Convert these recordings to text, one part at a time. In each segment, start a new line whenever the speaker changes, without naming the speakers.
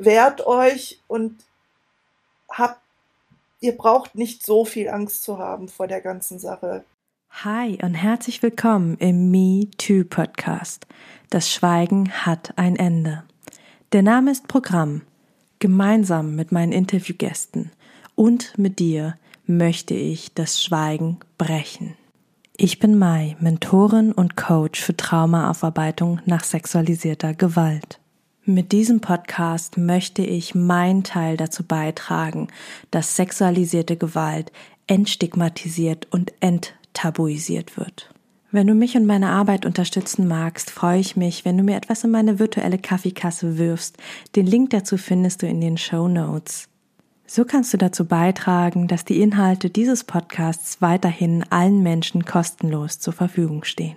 wehrt euch und habt, ihr braucht nicht so viel Angst zu haben vor der ganzen Sache.
Hi und herzlich willkommen im Me Too Podcast. Das Schweigen hat ein Ende. Der Name ist Programm. Gemeinsam mit meinen Interviewgästen und mit dir möchte ich das Schweigen brechen. Ich bin Mai, Mentorin und Coach für Traumaaufarbeitung nach sexualisierter Gewalt. Mit diesem Podcast möchte ich meinen Teil dazu beitragen, dass sexualisierte Gewalt entstigmatisiert und enttabuisiert wird. Wenn du mich und meine Arbeit unterstützen magst, freue ich mich, wenn du mir etwas in meine virtuelle Kaffeekasse wirfst. Den Link dazu findest du in den Show Notes. So kannst du dazu beitragen, dass die Inhalte dieses Podcasts weiterhin allen Menschen kostenlos zur Verfügung stehen.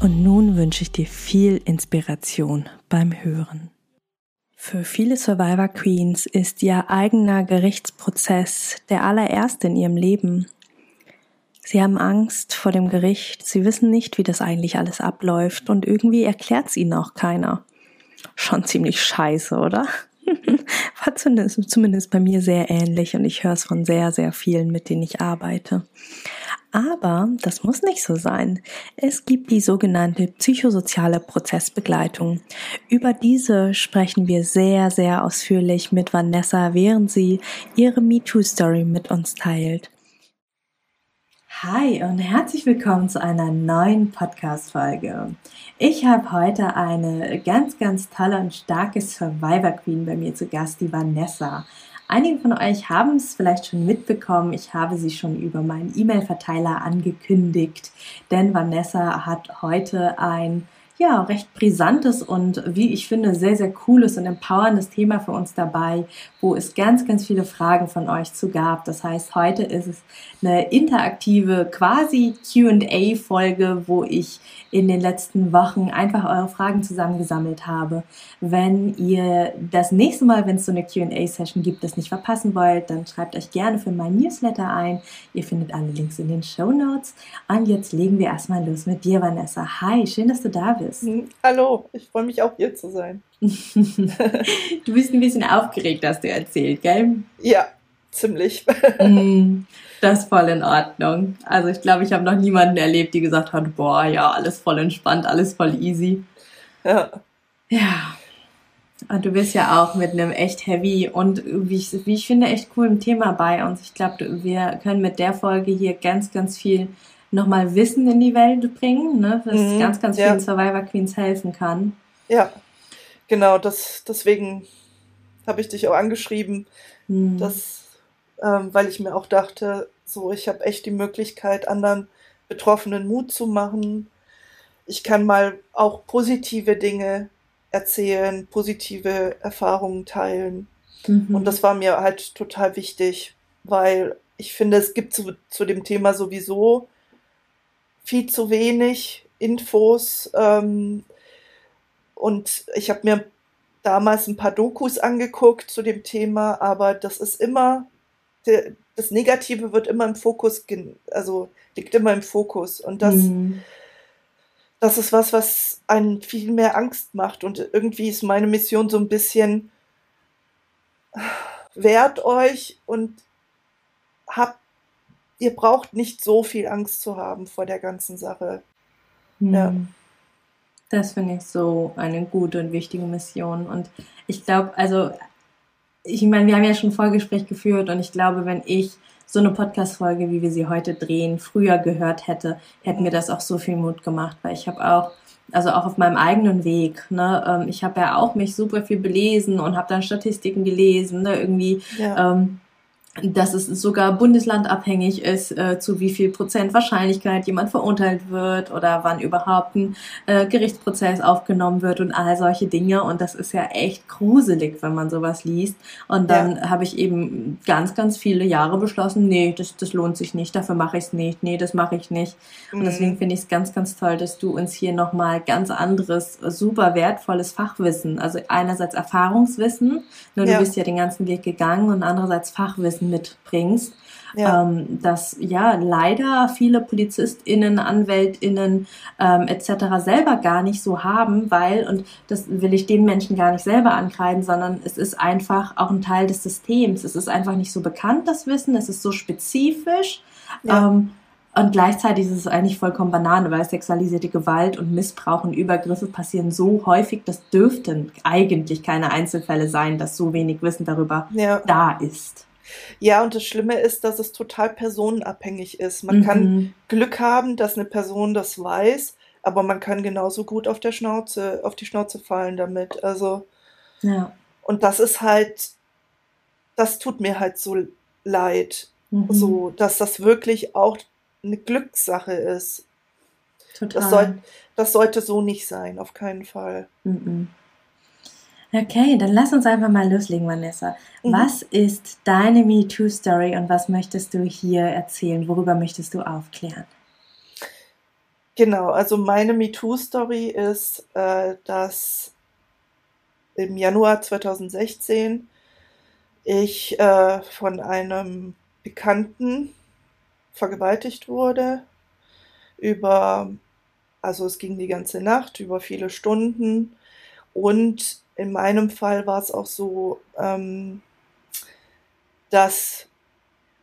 Und nun wünsche ich dir viel Inspiration beim Hören. Für viele Survivor Queens ist ihr eigener Gerichtsprozess der allererste in ihrem Leben. Sie haben Angst vor dem Gericht, sie wissen nicht, wie das eigentlich alles abläuft und irgendwie erklärt es ihnen auch keiner. Schon ziemlich scheiße, oder? War zumindest bei mir sehr ähnlich und ich höre es von sehr, sehr vielen, mit denen ich arbeite. Aber das muss nicht so sein. Es gibt die sogenannte psychosoziale Prozessbegleitung. Über diese sprechen wir sehr, sehr ausführlich mit Vanessa, während sie ihre MeToo-Story mit uns teilt. Hi und herzlich willkommen zu einer neuen Podcast-Folge. Ich habe heute eine ganz, ganz tolle und starke Survivor Queen bei mir zu Gast, die Vanessa. Einige von euch haben es vielleicht schon mitbekommen. Ich habe sie schon über meinen E-Mail-Verteiler angekündigt, denn Vanessa hat heute ein ja, recht brisantes und wie ich finde sehr, sehr cooles und empowerndes Thema für uns dabei, wo es ganz, ganz viele Fragen von euch zu gab. Das heißt, heute ist es eine interaktive, quasi QA-Folge, wo ich in den letzten Wochen einfach eure Fragen zusammengesammelt habe. Wenn ihr das nächste Mal, wenn es so eine QA-Session gibt, das nicht verpassen wollt, dann schreibt euch gerne für mein Newsletter ein. Ihr findet alle Links in den Show Notes. Und jetzt legen wir erstmal los mit dir, Vanessa. Hi, schön, dass du da bist.
Hm, hallo, ich freue mich auch hier zu sein.
du bist ein bisschen aufgeregt, hast du erzählt, gell?
Ja, ziemlich.
Mm, das ist voll in Ordnung. Also ich glaube, ich habe noch niemanden erlebt, die gesagt hat, boah, ja, alles voll entspannt, alles voll easy.
Ja.
Ja. Und du bist ja auch mit einem echt heavy und wie ich, wie ich finde, echt coolen Thema bei uns. Ich glaube, wir können mit der Folge hier ganz, ganz viel nochmal Wissen in die Welt bringen, ne, was mhm, ganz, ganz ja. vielen Survivor Queens helfen kann.
Ja, genau, das, deswegen habe ich dich auch angeschrieben, mhm. dass ähm, weil ich mir auch dachte, so, ich habe echt die Möglichkeit, anderen Betroffenen Mut zu machen. Ich kann mal auch positive Dinge erzählen, positive Erfahrungen teilen. Mhm. Und das war mir halt total wichtig, weil ich finde, es gibt zu, zu dem Thema sowieso viel zu wenig Infos. Ähm, und ich habe mir damals ein paar Dokus angeguckt zu dem Thema, aber das ist immer der, das Negative wird immer im Fokus, also liegt immer im Fokus. Und das, mhm. das ist was, was einen viel mehr Angst macht. Und irgendwie ist meine Mission so ein bisschen, wehrt euch und habt, ihr braucht nicht so viel Angst zu haben vor der ganzen Sache.
Mhm. Ja. Das finde ich so eine gute und wichtige Mission. Und ich glaube, also ich meine, wir haben ja schon ein Vorgespräch geführt und ich glaube, wenn ich so eine Podcast-Folge, wie wir sie heute drehen, früher gehört hätte, hätte mir das auch so viel Mut gemacht, weil ich habe auch, also auch auf meinem eigenen Weg, ne, ähm, ich habe ja auch mich super viel belesen und habe dann Statistiken gelesen, ne, irgendwie, ja. ähm, dass es sogar bundeslandabhängig ist, äh, zu wie viel Prozent Wahrscheinlichkeit jemand verurteilt wird oder wann überhaupt ein äh, Gerichtsprozess aufgenommen wird und all solche Dinge. Und das ist ja echt gruselig, wenn man sowas liest. Und dann ja. habe ich eben ganz, ganz viele Jahre beschlossen, nee, das, das lohnt sich nicht, dafür mache ich es nicht, nee, das mache ich nicht. Mhm. Und deswegen finde ich es ganz, ganz toll, dass du uns hier nochmal ganz anderes, super wertvolles Fachwissen, also einerseits Erfahrungswissen, nur ja. du bist ja den ganzen Weg gegangen und andererseits Fachwissen mitbringst. Ja. Ähm, dass ja leider viele PolizistInnen, AnwältInnen ähm, etc. selber gar nicht so haben, weil, und das will ich den Menschen gar nicht selber ankreiden, sondern es ist einfach auch ein Teil des Systems. Es ist einfach nicht so bekannt, das Wissen, es ist so spezifisch. Ja. Ähm, und gleichzeitig ist es eigentlich vollkommen Banane, weil sexualisierte Gewalt und Missbrauch und Übergriffe passieren so häufig, das dürften eigentlich keine Einzelfälle sein, dass so wenig Wissen darüber ja. da ist.
Ja, und das Schlimme ist, dass es total personenabhängig ist. Man mhm. kann Glück haben, dass eine Person das weiß, aber man kann genauso gut auf der Schnauze, auf die Schnauze fallen damit. Also, ja. und das ist halt, das tut mir halt so leid. Mhm. So, dass das wirklich auch eine Glückssache ist. Total. Das, soll, das sollte so nicht sein, auf keinen Fall. Mhm.
Okay, dann lass uns einfach mal loslegen, Vanessa. Mhm. Was ist deine MeToo-Story und was möchtest du hier erzählen? Worüber möchtest du aufklären?
Genau, also meine MeToo-Story ist, äh, dass im Januar 2016 ich äh, von einem Bekannten vergewaltigt wurde über, also es ging die ganze Nacht, über viele Stunden und in meinem Fall war es auch so, ähm, dass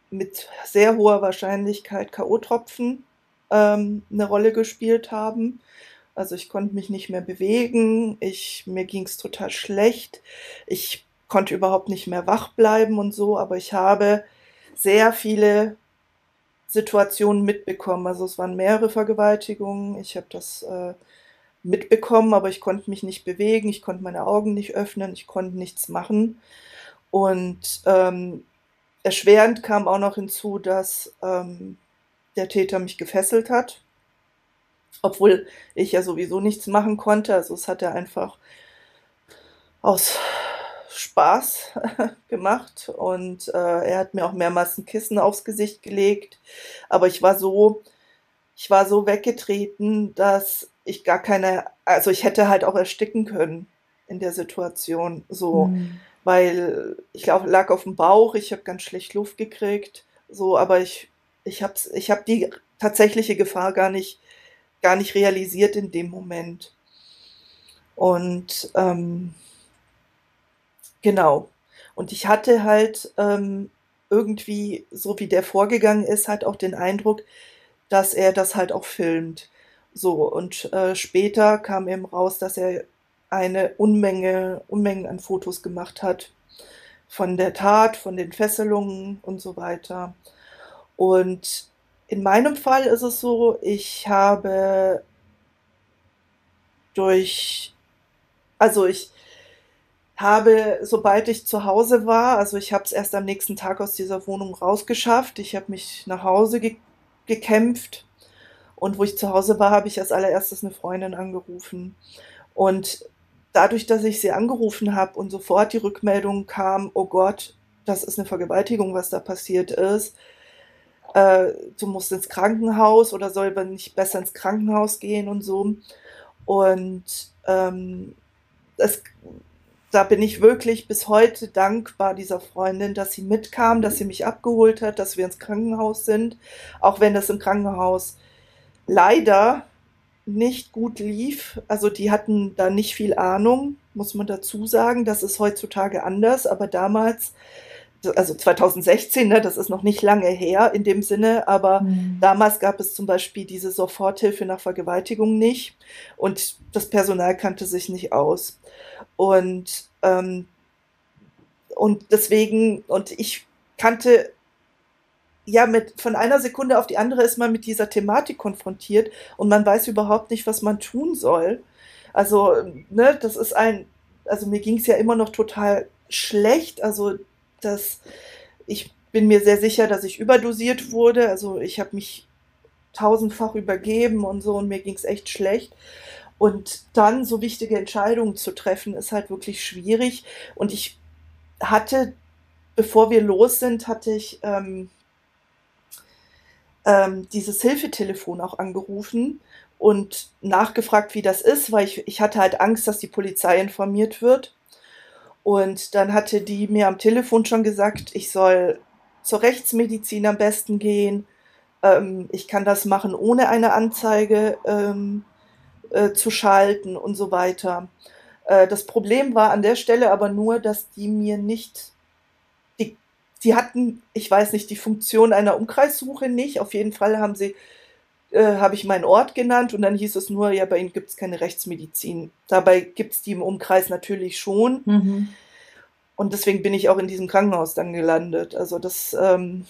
mit sehr hoher Wahrscheinlichkeit K.O.-Tropfen ähm, eine Rolle gespielt haben. Also ich konnte mich nicht mehr bewegen, ich, mir ging es total schlecht, ich konnte überhaupt nicht mehr wach bleiben und so, aber ich habe sehr viele Situationen mitbekommen. Also es waren mehrere Vergewaltigungen, ich habe das äh, mitbekommen, aber ich konnte mich nicht bewegen, ich konnte meine Augen nicht öffnen, ich konnte nichts machen. Und ähm, erschwerend kam auch noch hinzu, dass ähm, der Täter mich gefesselt hat, obwohl ich ja sowieso nichts machen konnte. Also es hat er einfach aus Spaß gemacht und äh, er hat mir auch mehrmals ein Kissen aufs Gesicht gelegt. Aber ich war so, ich war so weggetreten, dass ich gar keine, also ich hätte halt auch ersticken können in der Situation, so, mhm. weil ich lag auf dem Bauch, ich habe ganz schlecht Luft gekriegt, so, aber ich, ich habe ich hab die tatsächliche Gefahr gar nicht, gar nicht realisiert in dem Moment. Und ähm, genau. Und ich hatte halt ähm, irgendwie, so wie der vorgegangen ist, halt auch den Eindruck, dass er das halt auch filmt. So, und äh, später kam eben raus, dass er eine Unmenge, Unmengen an Fotos gemacht hat von der Tat, von den Fesselungen und so weiter. Und in meinem Fall ist es so, ich habe durch, also ich habe, sobald ich zu Hause war, also ich habe es erst am nächsten Tag aus dieser Wohnung rausgeschafft, ich habe mich nach Hause ge gekämpft und wo ich zu Hause war, habe ich als allererstes eine Freundin angerufen. Und dadurch, dass ich sie angerufen habe und sofort die Rückmeldung kam, oh Gott, das ist eine Vergewaltigung, was da passiert ist. Äh, du musst ins Krankenhaus oder soll man nicht besser ins Krankenhaus gehen und so. Und ähm, das, da bin ich wirklich bis heute dankbar dieser Freundin, dass sie mitkam, dass sie mich abgeholt hat, dass wir ins Krankenhaus sind, auch wenn das im Krankenhaus leider nicht gut lief. Also die hatten da nicht viel Ahnung, muss man dazu sagen. Das ist heutzutage anders, aber damals, also 2016, ne, das ist noch nicht lange her in dem Sinne, aber mhm. damals gab es zum Beispiel diese Soforthilfe nach Vergewaltigung nicht und das Personal kannte sich nicht aus. Und, ähm, und deswegen, und ich kannte ja, mit, von einer Sekunde auf die andere ist man mit dieser Thematik konfrontiert und man weiß überhaupt nicht, was man tun soll. Also, ne, das ist ein, also mir ging es ja immer noch total schlecht. Also, das, ich bin mir sehr sicher, dass ich überdosiert wurde. Also ich habe mich tausendfach übergeben und so und mir ging es echt schlecht. Und dann so wichtige Entscheidungen zu treffen, ist halt wirklich schwierig. Und ich hatte, bevor wir los sind, hatte ich ähm, ähm, dieses Hilfetelefon auch angerufen und nachgefragt, wie das ist, weil ich, ich hatte halt Angst, dass die Polizei informiert wird. Und dann hatte die mir am Telefon schon gesagt, ich soll zur Rechtsmedizin am besten gehen. Ähm, ich kann das machen, ohne eine Anzeige ähm, äh, zu schalten und so weiter. Äh, das Problem war an der Stelle aber nur, dass die mir nicht, die, hatten, ich weiß nicht, die Funktion einer Umkreissuche nicht. Auf jeden Fall haben sie, äh, habe ich meinen Ort genannt und dann hieß es nur, ja, bei ihnen gibt es keine Rechtsmedizin. Dabei gibt es die im Umkreis natürlich schon. Mhm. Und deswegen bin ich auch in diesem Krankenhaus dann gelandet. Also das, ähm,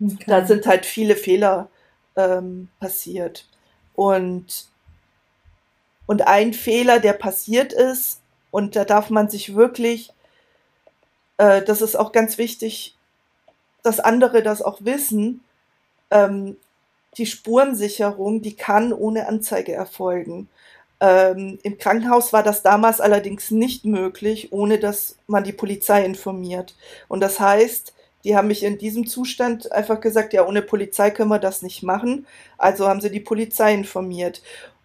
okay. da sind halt viele Fehler ähm, passiert. Und und ein Fehler, der passiert ist, und da darf man sich wirklich, äh, das ist auch ganz wichtig, dass andere das auch wissen, ähm, die Spurensicherung, die kann ohne Anzeige erfolgen. Ähm, Im Krankenhaus war das damals allerdings nicht möglich, ohne dass man die Polizei informiert. Und das heißt, die haben mich in diesem Zustand einfach gesagt, ja, ohne Polizei können wir das nicht machen. Also haben sie die Polizei informiert.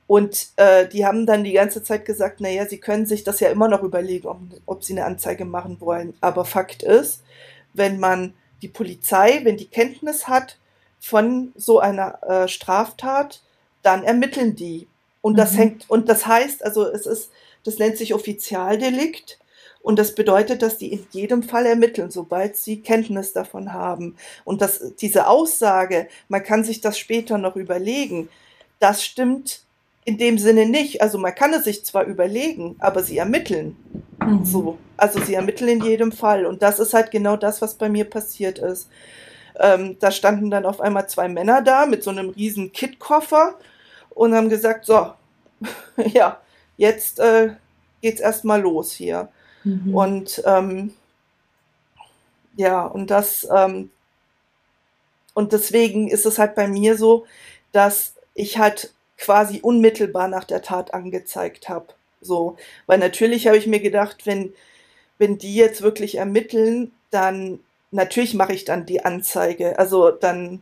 Und äh, die haben dann die ganze Zeit gesagt, naja, sie können sich das ja immer noch überlegen, ob, ob sie eine Anzeige machen wollen. Aber Fakt ist, wenn man die Polizei, wenn die Kenntnis hat von so einer äh, Straftat, dann ermitteln die. Und das mhm. hängt, und das heißt, also es ist, das nennt sich Offizialdelikt. Und das bedeutet, dass die in jedem Fall ermitteln, sobald sie Kenntnis davon haben. Und dass diese Aussage, man kann sich das später noch überlegen, das stimmt in dem Sinne nicht. Also man kann es sich zwar überlegen, aber sie ermitteln. Mhm. So. Also sie ermitteln in jedem Fall. Und das ist halt genau das, was bei mir passiert ist. Ähm, da standen dann auf einmal zwei Männer da mit so einem riesen Kitkoffer und haben gesagt, so, ja, jetzt äh, geht's erstmal los hier. Mhm. Und ähm, ja, und das, ähm, und deswegen ist es halt bei mir so, dass ich halt quasi unmittelbar nach der Tat angezeigt habe. So, weil natürlich habe ich mir gedacht, wenn, wenn die jetzt wirklich ermitteln, dann natürlich mache ich dann die Anzeige. Also dann,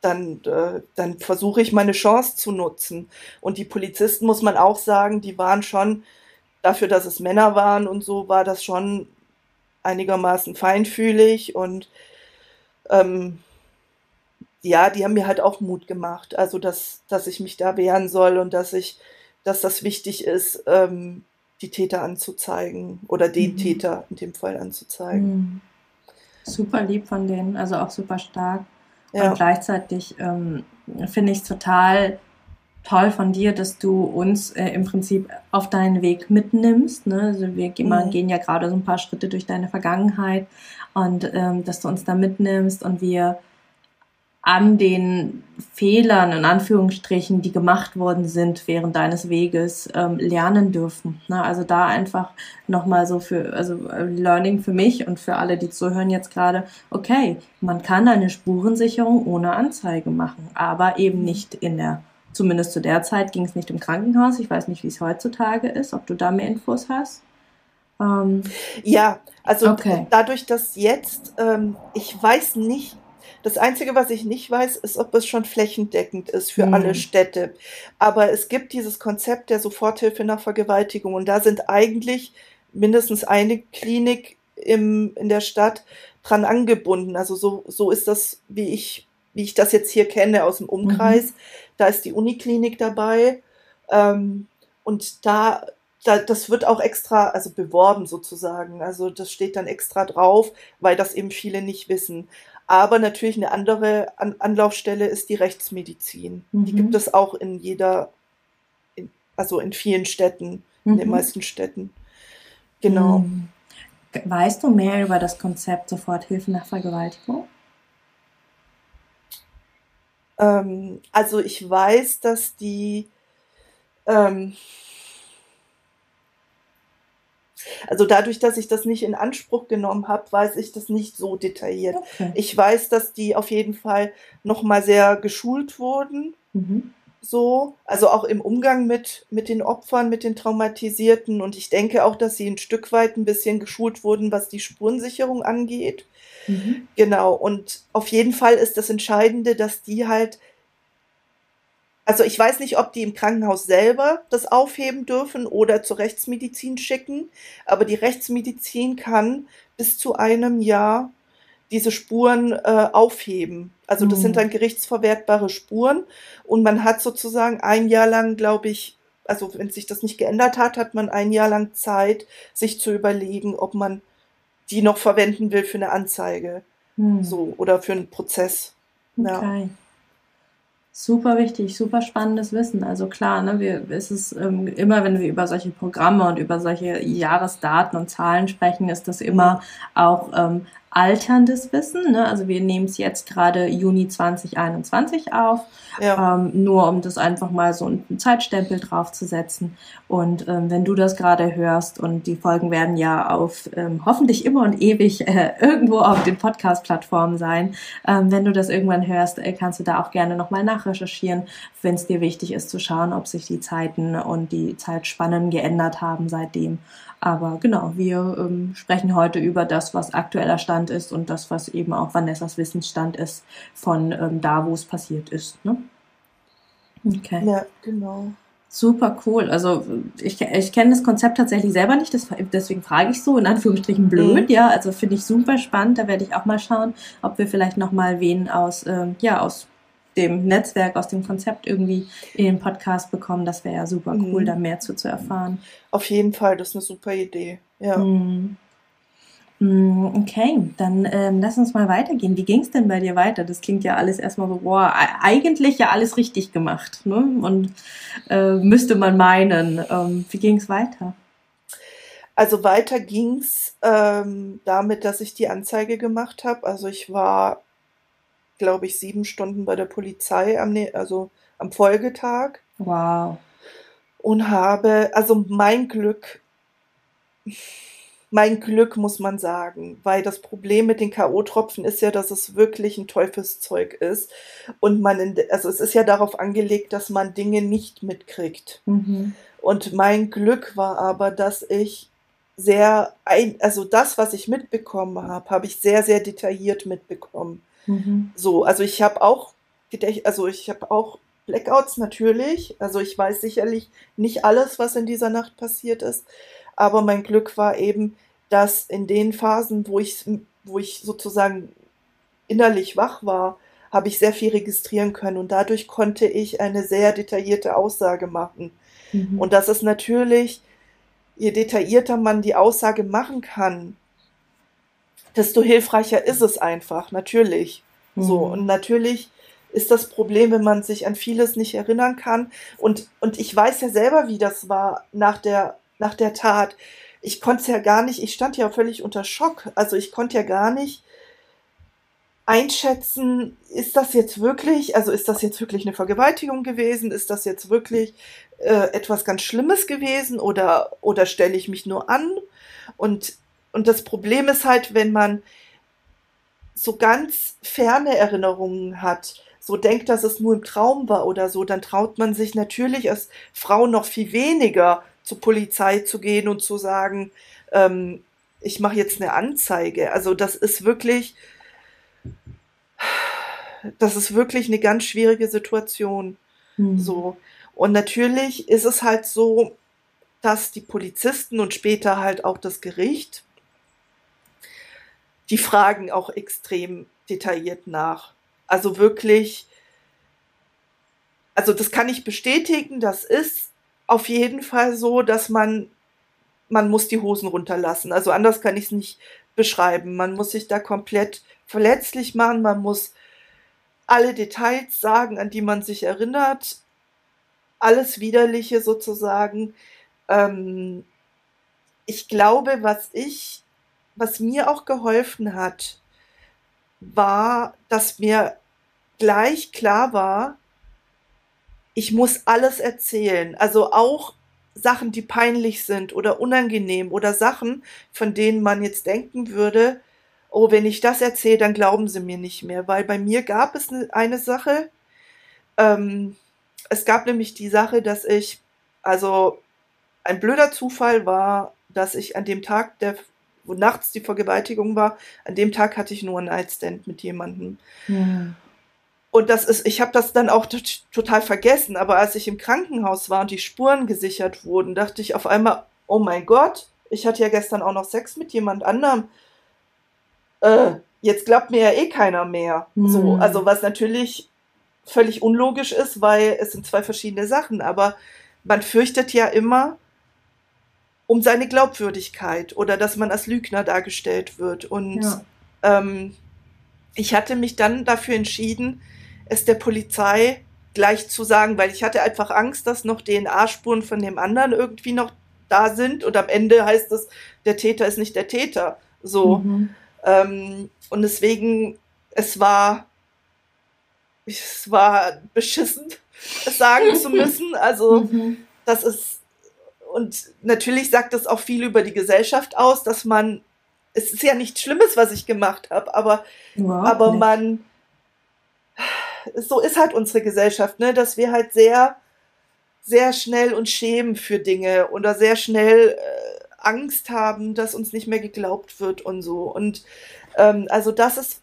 dann, äh, dann versuche ich meine Chance zu nutzen. Und die Polizisten, muss man auch sagen, die waren schon, dafür, dass es Männer waren und so, war das schon einigermaßen feinfühlig und ähm, ja, die haben mir halt auch Mut gemacht. Also, dass, dass ich mich da wehren soll und dass ich, dass das wichtig ist, ähm, die Täter anzuzeigen oder den mhm. Täter in dem Fall anzuzeigen. Mhm.
Super lieb von denen, also auch super stark. Ja. Und gleichzeitig ähm, finde ich es total toll von dir, dass du uns äh, im Prinzip auf deinen Weg mitnimmst. Ne? Also wir mhm. gehen ja gerade so ein paar Schritte durch deine Vergangenheit und ähm, dass du uns da mitnimmst und wir an den Fehlern, in Anführungsstrichen, die gemacht worden sind während deines Weges, ähm, lernen dürfen. Ne? Also da einfach nochmal so für, also äh, Learning für mich und für alle, die zuhören jetzt gerade, okay, man kann eine Spurensicherung ohne Anzeige machen, aber eben nicht in der, zumindest zu der Zeit ging es nicht im Krankenhaus. Ich weiß nicht, wie es heutzutage ist, ob du da mehr Infos hast.
Ähm, ja, also okay. dadurch, dass jetzt, ähm, ich weiß nicht, das Einzige, was ich nicht weiß, ist, ob es schon flächendeckend ist für mhm. alle Städte. Aber es gibt dieses Konzept der Soforthilfe nach Vergewaltigung und da sind eigentlich mindestens eine Klinik im, in der Stadt dran angebunden. Also so, so ist das, wie ich, wie ich das jetzt hier kenne aus dem Umkreis. Mhm. Da ist die Uniklinik dabei. Ähm, und da, da, das wird auch extra, also beworben sozusagen. Also das steht dann extra drauf, weil das eben viele nicht wissen. Aber natürlich eine andere An Anlaufstelle ist die Rechtsmedizin. Mhm. Die gibt es auch in jeder, in, also in vielen Städten, mhm. in den mhm. meisten Städten. Genau. Mhm.
Weißt du mehr über das Konzept Soforthilfe nach Vergewaltigung?
Ähm, also ich weiß, dass die ähm, Also dadurch, dass ich das nicht in Anspruch genommen habe, weiß ich das nicht so detailliert. Okay. Ich weiß, dass die auf jeden Fall nochmal sehr geschult wurden. Mhm. So, also auch im Umgang mit, mit den Opfern, mit den Traumatisierten. Und ich denke auch, dass sie ein Stück weit ein bisschen geschult wurden, was die Spurensicherung angeht. Mhm. Genau. Und auf jeden Fall ist das Entscheidende, dass die halt also ich weiß nicht, ob die im Krankenhaus selber das aufheben dürfen oder zur Rechtsmedizin schicken, aber die Rechtsmedizin kann bis zu einem Jahr diese Spuren äh, aufheben. Also das mhm. sind dann gerichtsverwertbare Spuren und man hat sozusagen ein Jahr lang, glaube ich, also wenn sich das nicht geändert hat, hat man ein Jahr lang Zeit, sich zu überlegen, ob man die noch verwenden will für eine Anzeige. Mhm. So, oder für einen Prozess.
Okay. Ja. Super wichtig, super spannendes Wissen. Also klar, ne, wir, es ist ähm, immer, wenn wir über solche Programme und über solche Jahresdaten und Zahlen sprechen, ist das immer auch ähm, alterndes Wissen. Ne? Also wir nehmen es jetzt gerade Juni 2021 auf, ja. ähm, nur um das einfach mal so einen Zeitstempel draufzusetzen. Und ähm, wenn du das gerade hörst und die Folgen werden ja auf ähm, hoffentlich immer und ewig äh, irgendwo auf den Podcast-Plattformen sein, ähm, wenn du das irgendwann hörst, äh, kannst du da auch gerne nochmal nachrecherchieren, wenn es dir wichtig ist zu schauen, ob sich die Zeiten und die Zeitspannen geändert haben seitdem. Aber genau, wir ähm, sprechen heute über das, was aktueller Stand ist und das, was eben auch Vanessas Wissensstand ist von ähm, da, wo es passiert ist. Ne?
Okay. Ja, genau.
Super cool. Also ich, ich kenne das Konzept tatsächlich selber nicht, das, deswegen frage ich so, in Anführungsstrichen blöd, mhm. ja. Also finde ich super spannend. Da werde ich auch mal schauen, ob wir vielleicht nochmal wen aus, ähm, ja, aus dem Netzwerk, aus dem Konzept irgendwie in den Podcast bekommen. Das wäre ja super cool, mhm. da mehr zu, zu erfahren.
Auf jeden Fall, das ist eine super Idee. Ja. Mhm.
Mm, okay, dann ähm, lass uns mal weitergehen. Wie ging es denn bei dir weiter? Das klingt ja alles erstmal so, boah, eigentlich ja alles richtig gemacht. Ne? Und äh, müsste man meinen. Ähm, wie ging es weiter?
Also weiter ging's ähm, damit, dass ich die Anzeige gemacht habe. Also ich war glaube ich, sieben Stunden bei der Polizei am, also am Folgetag.
Wow.
Und habe, also mein Glück, mein Glück muss man sagen, weil das Problem mit den K.O.-Tropfen ist ja, dass es wirklich ein Teufelszeug ist. Und man, in, also es ist ja darauf angelegt, dass man Dinge nicht mitkriegt. Mhm. Und mein Glück war aber, dass ich sehr, ein, also das, was ich mitbekommen habe, habe ich sehr, sehr detailliert mitbekommen. Mhm. So, also ich habe auch, also ich habe auch Blackouts natürlich. Also ich weiß sicherlich nicht alles, was in dieser Nacht passiert ist. Aber mein Glück war eben, dass in den Phasen, wo ich, wo ich sozusagen innerlich wach war, habe ich sehr viel registrieren können und dadurch konnte ich eine sehr detaillierte Aussage machen. Mhm. Und das ist natürlich, je detaillierter man die Aussage machen kann, desto hilfreicher ist es einfach, natürlich. Mhm. So, und natürlich ist das Problem, wenn man sich an vieles nicht erinnern kann. Und, und ich weiß ja selber, wie das war nach der, nach der Tat. Ich konnte es ja gar nicht, ich stand ja völlig unter Schock. Also ich konnte ja gar nicht einschätzen, ist das jetzt wirklich, also ist das jetzt wirklich eine Vergewaltigung gewesen? Ist das jetzt wirklich äh, etwas ganz Schlimmes gewesen oder, oder stelle ich mich nur an? Und und das Problem ist halt, wenn man so ganz ferne Erinnerungen hat, so denkt, dass es nur im Traum war oder so, dann traut man sich natürlich als Frau noch viel weniger zur Polizei zu gehen und zu sagen, ähm, ich mache jetzt eine Anzeige. Also das ist wirklich, das ist wirklich eine ganz schwierige Situation. Mhm. So. Und natürlich ist es halt so, dass die Polizisten und später halt auch das Gericht die fragen auch extrem detailliert nach. Also wirklich, also das kann ich bestätigen, das ist auf jeden Fall so, dass man, man muss die Hosen runterlassen. Also anders kann ich es nicht beschreiben. Man muss sich da komplett verletzlich machen, man muss alle Details sagen, an die man sich erinnert, alles Widerliche sozusagen. Ähm, ich glaube, was ich was mir auch geholfen hat, war, dass mir gleich klar war, ich muss alles erzählen. Also auch Sachen, die peinlich sind oder unangenehm oder Sachen, von denen man jetzt denken würde, oh, wenn ich das erzähle, dann glauben sie mir nicht mehr. Weil bei mir gab es ne, eine Sache, ähm, es gab nämlich die Sache, dass ich, also ein blöder Zufall war, dass ich an dem Tag, der, wo nachts die Vergewaltigung war, an dem Tag hatte ich nur einen Nightstand mit jemandem. Ja. Und das ist, ich habe das dann auch total vergessen, aber als ich im Krankenhaus war und die Spuren gesichert wurden, dachte ich auf einmal, oh mein Gott, ich hatte ja gestern auch noch Sex mit jemand anderem. Äh, jetzt glaubt mir ja eh keiner mehr. Mhm. So, also was natürlich völlig unlogisch ist, weil es sind zwei verschiedene Sachen, aber man fürchtet ja immer um seine Glaubwürdigkeit oder dass man als Lügner dargestellt wird. Und ja. ähm, ich hatte mich dann dafür entschieden, es der Polizei gleich zu sagen, weil ich hatte einfach Angst, dass noch DNA-Spuren von dem anderen irgendwie noch da sind und am Ende heißt es, der Täter ist nicht der Täter. So. Mhm. Ähm, und deswegen, es war, es war beschissen, es sagen zu müssen. Also, mhm. das ist, und natürlich sagt das auch viel über die Gesellschaft aus, dass man, es ist ja nichts Schlimmes, was ich gemacht habe, aber, aber man, so ist halt unsere Gesellschaft, ne, dass wir halt sehr, sehr schnell uns schämen für Dinge oder sehr schnell äh, Angst haben, dass uns nicht mehr geglaubt wird und so. Und ähm, also das ist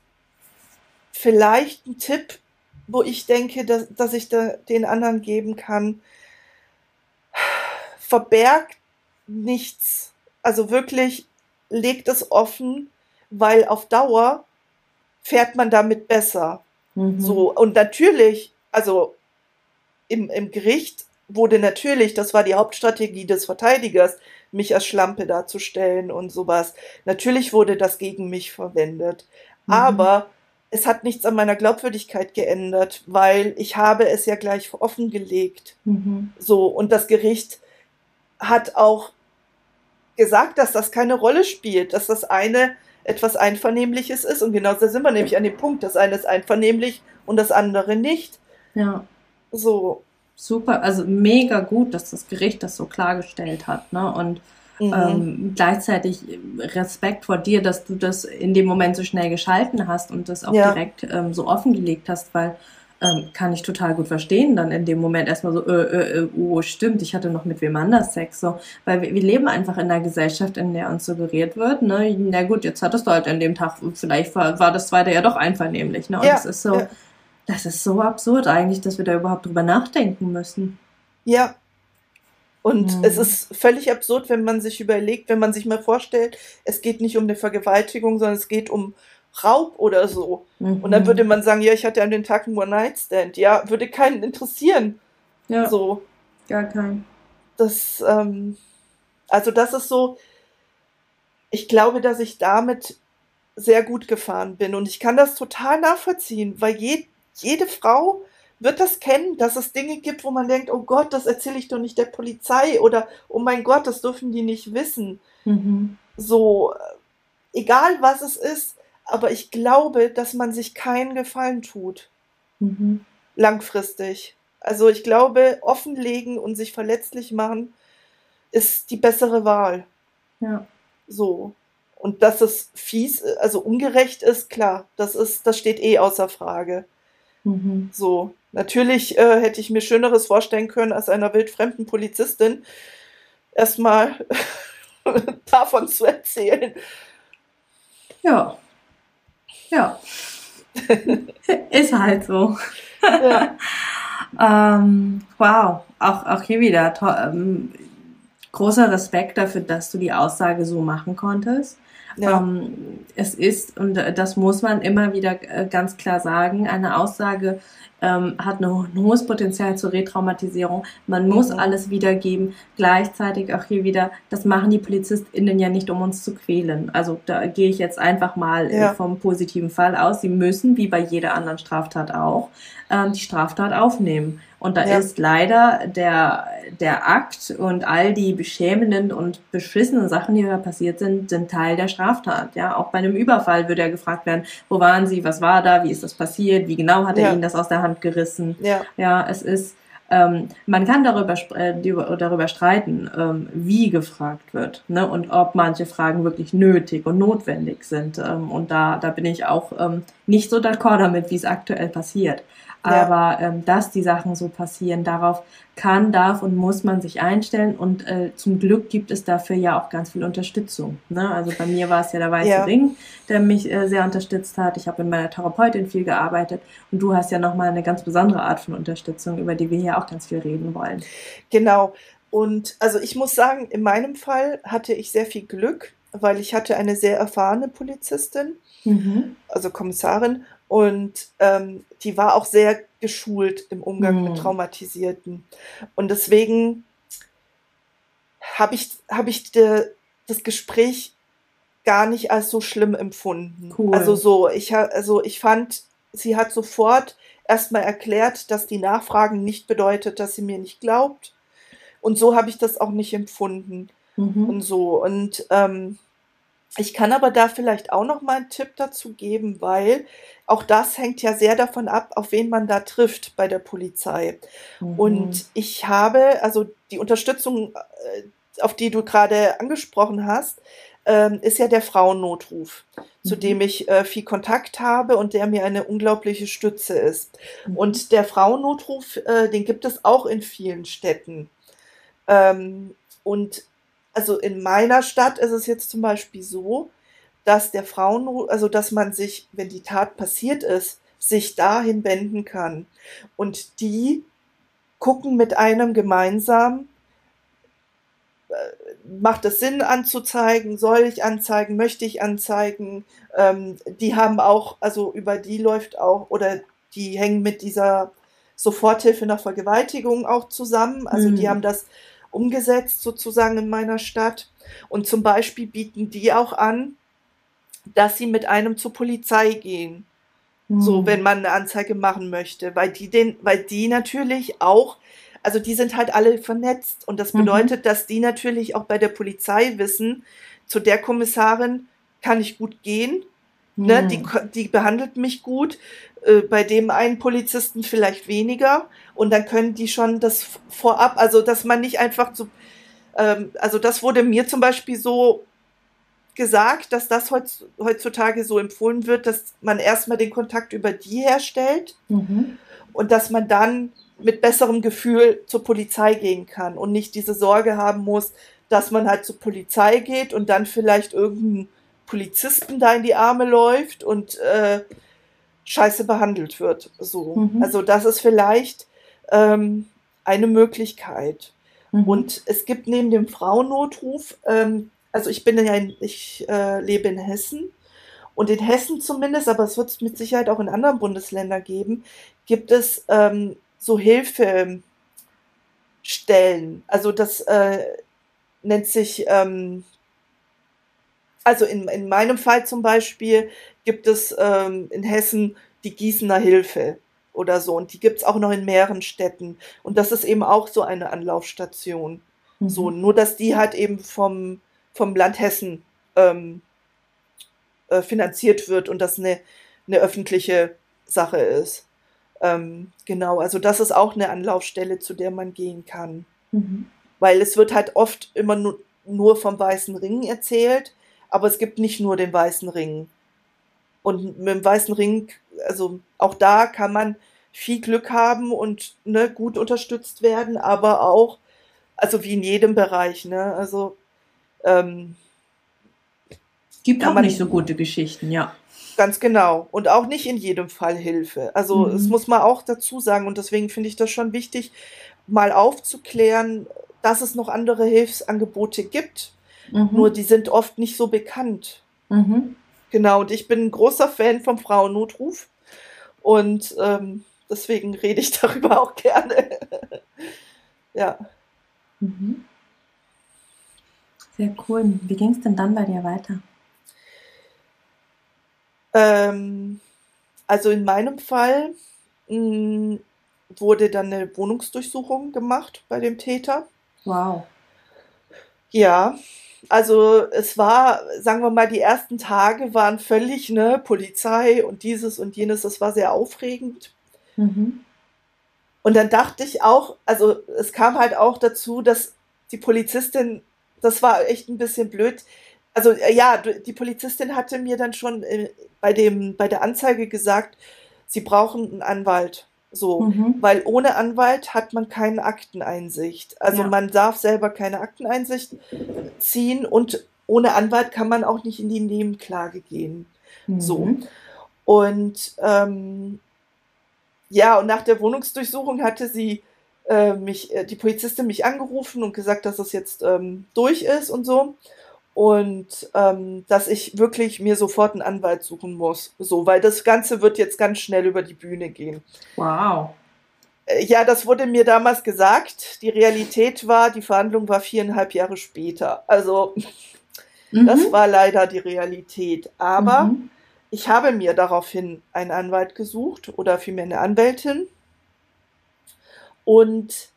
vielleicht ein Tipp, wo ich denke, dass, dass ich da den anderen geben kann. Verbergt nichts. Also wirklich legt es offen, weil auf Dauer fährt man damit besser. Mhm. So, und natürlich, also im, im Gericht wurde natürlich, das war die Hauptstrategie des Verteidigers, mich als Schlampe darzustellen und sowas. Natürlich wurde das gegen mich verwendet. Mhm. Aber es hat nichts an meiner Glaubwürdigkeit geändert, weil ich habe es ja gleich offengelegt. Mhm. So, und das Gericht hat auch gesagt, dass das keine Rolle spielt, dass das eine etwas Einvernehmliches ist. Und genau da sind wir nämlich an dem Punkt, das eine ist einvernehmlich und das andere nicht.
Ja.
So.
Super, also mega gut, dass das Gericht das so klargestellt hat. Ne? Und mhm. ähm, gleichzeitig Respekt vor dir, dass du das in dem Moment so schnell geschalten hast und das auch ja. direkt ähm, so offengelegt hast, weil ähm, kann ich total gut verstehen, dann in dem Moment erstmal so, äh, äh, äh, oh, stimmt, ich hatte noch mit wem anders Sex, so, weil wir, wir leben einfach in einer Gesellschaft, in der uns suggeriert wird, ne, na gut, jetzt hattest du halt an dem Tag, vielleicht war, war das zweite ja doch einvernehmlich, ne, und ja, das ist so, ja. das ist so absurd eigentlich, dass wir da überhaupt drüber nachdenken müssen.
Ja, und mhm. es ist völlig absurd, wenn man sich überlegt, wenn man sich mal vorstellt, es geht nicht um eine Vergewaltigung, sondern es geht um Raub oder so. Mhm. Und dann würde man sagen, ja, ich hatte an den Tag einen One-Night-Stand. Ja, würde keinen interessieren.
Ja.
So.
Gar keinen.
Das, ähm, also das ist so, ich glaube, dass ich damit sehr gut gefahren bin. Und ich kann das total nachvollziehen, weil je, jede Frau wird das kennen, dass es Dinge gibt, wo man denkt, oh Gott, das erzähle ich doch nicht der Polizei oder oh mein Gott, das dürfen die nicht wissen. Mhm. So, egal was es ist, aber ich glaube, dass man sich keinen Gefallen tut. Mhm. Langfristig. Also ich glaube, offenlegen und sich verletzlich machen ist die bessere Wahl.
Ja.
So. Und dass es fies, also ungerecht ist, klar, das ist, das steht eh außer Frage. Mhm. So. Natürlich äh, hätte ich mir Schöneres vorstellen können, als einer wildfremden Polizistin erstmal davon zu erzählen.
Ja. Ja. ist halt so. Ja. ähm, wow, auch, auch hier wieder ähm, großer Respekt dafür, dass du die Aussage so machen konntest. Ja. Ähm, es ist, und das muss man immer wieder äh, ganz klar sagen, eine Aussage ähm, hat eine, ein hohes Potenzial zur Retraumatisierung. Man muss mhm. alles wiedergeben. Gleichzeitig auch hier wieder, das machen die PolizistInnen ja nicht, um uns zu quälen. Also da gehe ich jetzt einfach mal ja. vom positiven Fall aus. Sie müssen, wie bei jeder anderen Straftat auch, ähm, die Straftat aufnehmen. Und da ja. ist leider der, der Akt und all die beschämenden und beschissenen Sachen, die da passiert sind, sind Teil der Straftat. Ja, auch bei einem Überfall würde er gefragt werden, wo waren Sie, was war da, wie ist das passiert, wie genau hat er ja. Ihnen das aus der Hand gerissen.
Ja,
ja es ist, ähm, man kann darüber, äh, darüber streiten, ähm, wie gefragt wird ne? und ob manche Fragen wirklich nötig und notwendig sind. Ähm, und da, da bin ich auch ähm, nicht so d'accord damit, wie es aktuell passiert. Aber ähm, dass die Sachen so passieren, darauf kann, darf und muss man sich einstellen. Und äh, zum Glück gibt es dafür ja auch ganz viel Unterstützung. Ne? Also bei mir war es ja der Weiße ja. Ring, der mich äh, sehr unterstützt hat. Ich habe mit meiner Therapeutin viel gearbeitet. Und du hast ja nochmal eine ganz besondere Art von Unterstützung, über die wir hier auch ganz viel reden wollen.
Genau. Und also ich muss sagen, in meinem Fall hatte ich sehr viel Glück, weil ich hatte eine sehr erfahrene Polizistin, mhm. also Kommissarin, und ähm, die war auch sehr geschult im Umgang mhm. mit Traumatisierten. Und deswegen habe ich, hab ich de, das Gespräch gar nicht als so schlimm empfunden. Cool. Also so, ich, also ich fand, sie hat sofort erstmal erklärt, dass die Nachfragen nicht bedeutet, dass sie mir nicht glaubt. Und so habe ich das auch nicht empfunden. Mhm. Und so. Und ähm, ich kann aber da vielleicht auch noch mal einen Tipp dazu geben, weil auch das hängt ja sehr davon ab, auf wen man da trifft bei der Polizei. Mhm. Und ich habe, also die Unterstützung, äh, auf die du gerade angesprochen hast, ähm, ist ja der Frauennotruf, mhm. zu dem ich äh, viel Kontakt habe und der mir eine unglaubliche Stütze ist. Mhm. Und der Frauennotruf, äh, den gibt es auch in vielen Städten. Ähm, und also in meiner Stadt ist es jetzt zum Beispiel so, dass der Frauen, also dass man sich, wenn die Tat passiert ist, sich dahin wenden kann. Und die gucken mit einem gemeinsam, äh, macht es Sinn anzuzeigen, soll ich anzeigen, möchte ich anzeigen. Ähm, die haben auch, also über die läuft auch, oder die hängen mit dieser Soforthilfe nach Vergewaltigung auch zusammen. Also mhm. die haben das umgesetzt sozusagen in meiner Stadt. Und zum Beispiel bieten die auch an, dass sie mit einem zur Polizei gehen. Mhm. So, wenn man eine Anzeige machen möchte, weil die den, weil die natürlich auch, also die sind halt alle vernetzt und das mhm. bedeutet, mhm. dass die natürlich auch bei der Polizei wissen, zu der Kommissarin kann ich gut gehen. Ne, die, mhm. die behandelt mich gut, äh, bei dem einen Polizisten vielleicht weniger und dann können die schon das vorab, also dass man nicht einfach zu, ähm, also das wurde mir zum Beispiel so gesagt, dass das heutzutage so empfohlen wird, dass man erstmal den Kontakt über die herstellt mhm. und dass man dann mit besserem Gefühl zur Polizei gehen kann und nicht diese Sorge haben muss, dass man halt zur Polizei geht und dann vielleicht irgendein Polizisten da in die Arme läuft und äh, scheiße behandelt wird. So. Mhm. Also das ist vielleicht ähm, eine Möglichkeit. Mhm. Und es gibt neben dem Frauennotruf, ähm, also ich bin ja in, ich äh, lebe in Hessen und in Hessen zumindest, aber es wird es mit Sicherheit auch in anderen Bundesländern geben, gibt es ähm, so Hilfestellen. Also das äh, nennt sich ähm, also in, in meinem Fall zum Beispiel gibt es ähm, in Hessen die Gießener Hilfe oder so. Und die gibt es auch noch in mehreren Städten. Und das ist eben auch so eine Anlaufstation. Mhm. So, nur dass die halt eben vom, vom Land Hessen ähm, äh, finanziert wird und das eine, eine öffentliche Sache ist. Ähm, genau, also das ist auch eine Anlaufstelle, zu der man gehen kann. Mhm. Weil es wird halt oft immer nur, nur vom Weißen Ring erzählt, aber es gibt nicht nur den weißen Ring. Und mit dem weißen Ring, also auch da kann man viel Glück haben und ne, gut unterstützt werden, aber auch, also wie in jedem Bereich, ne? Also ähm,
gibt auch nicht so gute Geschichten, ja.
Ganz genau. Und auch nicht in jedem Fall Hilfe. Also mhm. es muss man auch dazu sagen, und deswegen finde ich das schon wichtig, mal aufzuklären, dass es noch andere Hilfsangebote gibt, Mhm. Nur die sind oft nicht so bekannt. Mhm. Genau, und ich bin ein großer Fan vom Frauennotruf. Und ähm, deswegen rede ich darüber auch gerne. ja.
Mhm. Sehr cool. Wie ging es denn dann bei dir weiter?
Ähm, also in meinem Fall mh, hm, wurde dann eine Wohnungsdurchsuchung gemacht bei dem Täter.
Wow.
Ja, also es war, sagen wir mal, die ersten Tage waren völlig, ne, Polizei und dieses und jenes, das war sehr aufregend. Mhm. Und dann dachte ich auch, also es kam halt auch dazu, dass die Polizistin, das war echt ein bisschen blöd. Also ja, die Polizistin hatte mir dann schon äh, bei dem bei der Anzeige gesagt, sie brauchen einen Anwalt. So, mhm. weil ohne Anwalt hat man keine Akteneinsicht. Also ja. man darf selber keine Akteneinsicht ziehen und ohne Anwalt kann man auch nicht in die Nebenklage gehen. Mhm. So. Und ähm, ja, und nach der Wohnungsdurchsuchung hatte sie äh, mich, äh, die Polizistin mich angerufen und gesagt, dass das jetzt ähm, durch ist und so. Und ähm, dass ich wirklich mir sofort einen Anwalt suchen muss. So, weil das Ganze wird jetzt ganz schnell über die Bühne gehen.
Wow.
Äh, ja, das wurde mir damals gesagt. Die Realität war, die Verhandlung war viereinhalb Jahre später. Also, mhm. das war leider die Realität. Aber mhm. Ich habe mir daraufhin einen Anwalt gesucht oder vielmehr eine Anwältin. Und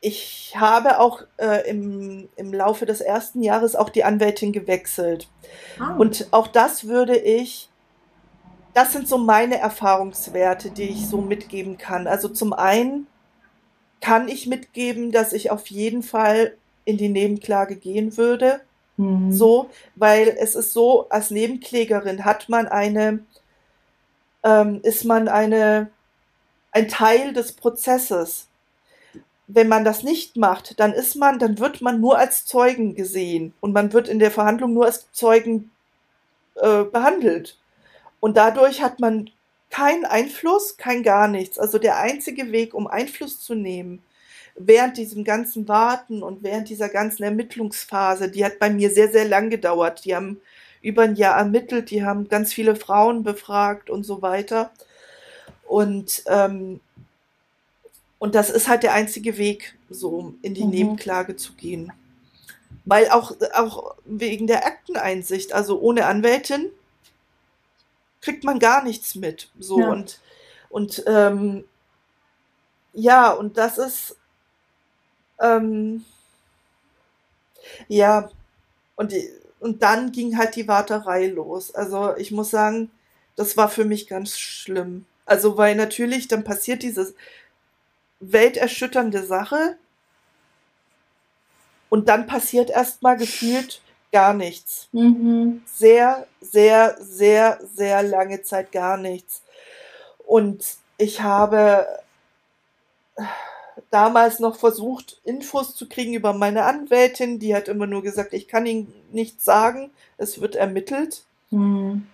ich habe auch äh, im, im Laufe des ersten Jahres auch die Anwältin gewechselt. Oh. Und auch das würde ich, das sind so meine Erfahrungswerte, die ich so mitgeben kann. Also zum einen kann ich mitgeben, dass ich auf jeden Fall in die Nebenklage gehen würde. Mhm. So, weil es ist so, als Nebenklägerin hat man eine, ähm, ist man eine, ein Teil des Prozesses. Wenn man das nicht macht, dann ist man, dann wird man nur als Zeugen gesehen und man wird in der Verhandlung nur als Zeugen äh, behandelt. Und dadurch hat man keinen Einfluss, kein gar nichts. Also der einzige Weg, um Einfluss zu nehmen, während diesem ganzen Warten und während dieser ganzen Ermittlungsphase, die hat bei mir sehr, sehr lang gedauert. Die haben über ein Jahr ermittelt, die haben ganz viele Frauen befragt und so weiter. Und, ähm, und das ist halt der einzige Weg, so in die mhm. Nebenklage zu gehen. Weil auch, auch wegen der Akteneinsicht, also ohne Anwältin, kriegt man gar nichts mit. So ja. und, und ähm, ja, und das ist, ähm, ja, und, und dann ging halt die Warterei los. Also ich muss sagen, das war für mich ganz schlimm. Also weil natürlich dann passiert diese welterschütternde Sache und dann passiert erstmal gefühlt gar nichts. Mhm. Sehr, sehr, sehr, sehr lange Zeit gar nichts. Und ich habe damals noch versucht, Infos zu kriegen über meine Anwältin. Die hat immer nur gesagt, ich kann Ihnen nichts sagen, es wird ermittelt. Mhm.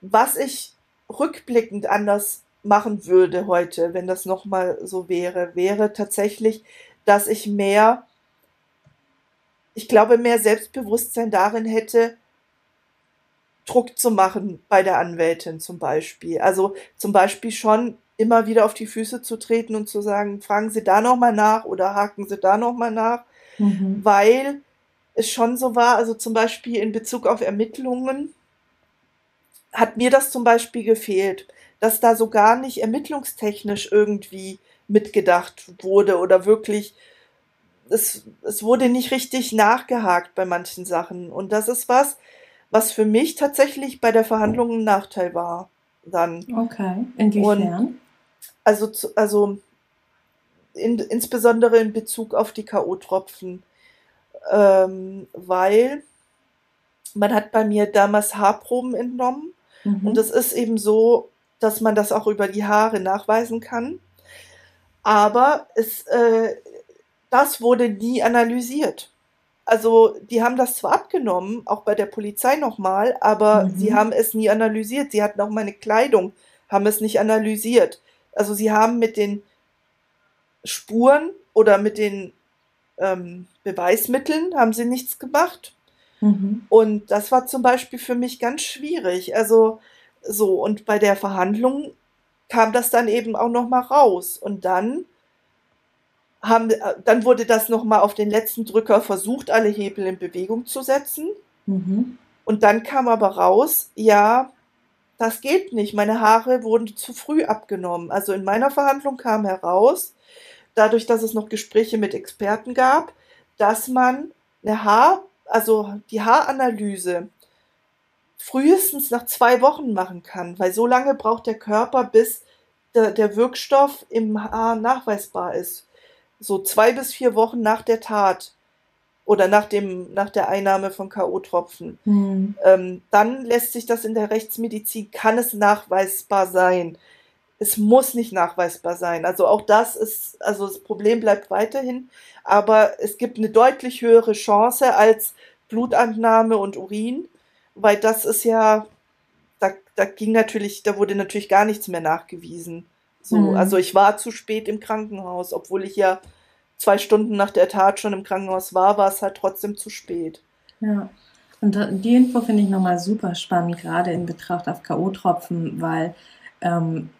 Was ich rückblickend anders machen würde heute, wenn das nochmal so wäre, wäre tatsächlich, dass ich mehr, ich glaube, mehr Selbstbewusstsein darin hätte, Druck zu machen bei der Anwältin zum Beispiel. Also zum Beispiel schon immer wieder auf die Füße zu treten und zu sagen, fragen Sie da nochmal nach oder haken Sie da nochmal nach, mhm. weil es schon so war, also zum Beispiel in Bezug auf Ermittlungen hat mir das zum Beispiel gefehlt, dass da so gar nicht ermittlungstechnisch irgendwie mitgedacht wurde oder wirklich es, es wurde nicht richtig nachgehakt bei manchen Sachen. Und das ist was, was für mich tatsächlich bei der Verhandlung ein Nachteil war. Dann.
Okay, inwiefern? Und
also, also in, insbesondere in Bezug auf die K.O.-Tropfen, ähm, weil man hat bei mir damals Haarproben entnommen mhm. und es ist eben so, dass man das auch über die Haare nachweisen kann. Aber es, äh, das wurde nie analysiert also die haben das zwar abgenommen, auch bei der Polizei nochmal, aber mhm. sie haben es nie analysiert. Sie hatten auch meine Kleidung, haben es nicht analysiert. Also sie haben mit den Spuren oder mit den ähm, Beweismitteln haben sie nichts gemacht. Mhm. Und das war zum Beispiel für mich ganz schwierig. Also so, und bei der Verhandlung kam das dann eben auch nochmal raus. Und dann haben, äh, dann wurde das nochmal auf den letzten Drücker versucht, alle Hebel in Bewegung zu setzen. Mhm. Und dann kam aber raus, ja, das geht nicht. Meine Haare wurden zu früh abgenommen. Also in meiner Verhandlung kam heraus, dadurch, dass es noch Gespräche mit Experten gab, dass man eine Haar, also die Haaranalyse frühestens nach zwei Wochen machen kann, weil so lange braucht der Körper, bis der, der Wirkstoff im Haar nachweisbar ist. So zwei bis vier Wochen nach der Tat oder nach, dem, nach der Einnahme von K.O.-Tropfen. Mhm. Ähm, dann lässt sich das in der Rechtsmedizin, kann es nachweisbar sein. Es muss nicht nachweisbar sein. Also auch das ist, also das Problem bleibt weiterhin, aber es gibt eine deutlich höhere Chance als Blutentnahme und Urin, weil das ist ja, da, da ging natürlich, da wurde natürlich gar nichts mehr nachgewiesen. So, mhm. also ich war zu spät im Krankenhaus, obwohl ich ja zwei Stunden nach der Tat schon im Krankenhaus war, war es halt trotzdem zu spät.
Ja. Und die Info finde ich nochmal super spannend, gerade in Betracht auf K.O.-Tropfen, weil ähm,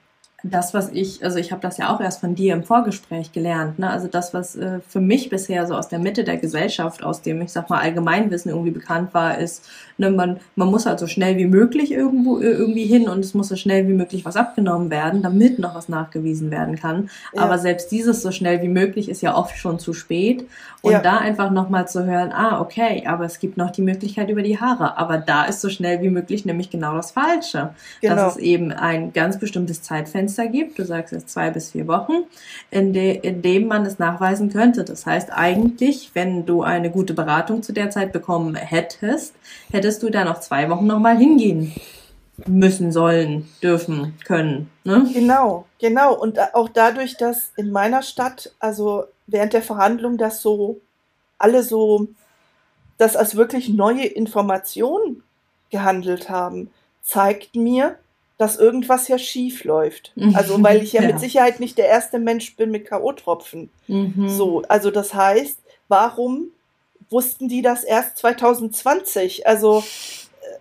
das, was ich, also ich habe das ja auch erst von dir im Vorgespräch gelernt, ne? Also das, was äh, für mich bisher so aus der Mitte der Gesellschaft, aus dem, ich sag mal, Allgemeinwissen irgendwie bekannt war, ist, ne, man, man muss halt so schnell wie möglich irgendwo äh, irgendwie hin und es muss so schnell wie möglich was abgenommen werden, damit noch was nachgewiesen werden kann. Ja. Aber selbst dieses so schnell wie möglich ist ja oft schon zu spät. Und ja. da einfach nochmal zu hören, ah, okay, aber es gibt noch die Möglichkeit über die Haare. Aber da ist so schnell wie möglich nämlich genau das Falsche. Genau. Dass es eben ein ganz bestimmtes Zeitfenster gibt, du sagst jetzt zwei bis vier Wochen, in, de, in dem man es nachweisen könnte. Das heißt eigentlich, wenn du eine gute Beratung zu der Zeit bekommen hättest, hättest du da noch zwei Wochen nochmal hingehen müssen, sollen, dürfen, können. Ne?
Genau, genau. Und auch dadurch, dass in meiner Stadt, also während der Verhandlung das so alle so das als wirklich neue Information gehandelt haben, zeigt mir, dass irgendwas ja schief läuft. Also weil ich ja, ja, mit Sicherheit nicht der erste Mensch bin mit KO-Tropfen. Mhm. So, also das heißt, warum wussten die das erst 2020? Also äh,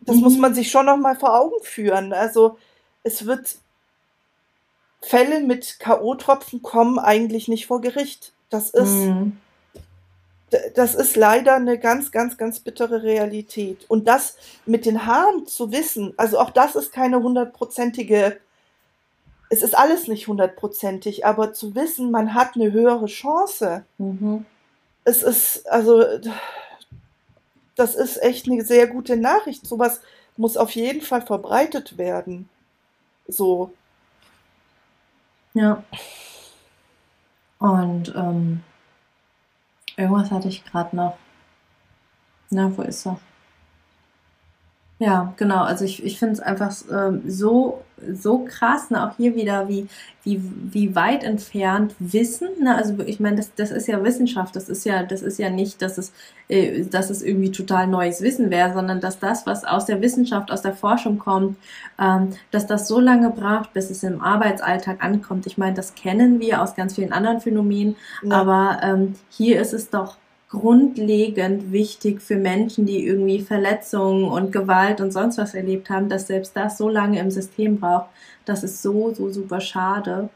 das mhm. muss man sich schon noch mal vor Augen führen. Also es wird Fälle mit K.O.-Tropfen kommen eigentlich nicht vor Gericht. Das ist, mhm. das ist leider eine ganz, ganz, ganz bittere Realität. Und das mit den Haaren zu wissen, also auch das ist keine hundertprozentige, es ist alles nicht hundertprozentig, aber zu wissen, man hat eine höhere Chance. Mhm. Es ist, also, das ist echt eine sehr gute Nachricht. Sowas muss auf jeden Fall verbreitet werden. So.
Ja. Und ähm, irgendwas hatte ich gerade noch. Na, wo ist er? Ja, genau. Also ich, ich finde es einfach ähm, so, so krass, ne? auch hier wieder, wie, wie, wie weit entfernt Wissen, ne? also ich meine, das, das ist ja Wissenschaft, das ist ja, das ist ja nicht, dass es, äh, dass es irgendwie total neues Wissen wäre, sondern dass das, was aus der Wissenschaft, aus der Forschung kommt, ähm, dass das so lange braucht, bis es im Arbeitsalltag ankommt. Ich meine, das kennen wir aus ganz vielen anderen Phänomenen, ja. aber ähm, hier ist es doch grundlegend wichtig für Menschen, die irgendwie Verletzungen und Gewalt und sonst was erlebt haben, dass selbst das so lange im System braucht. Das ist so, so super schade.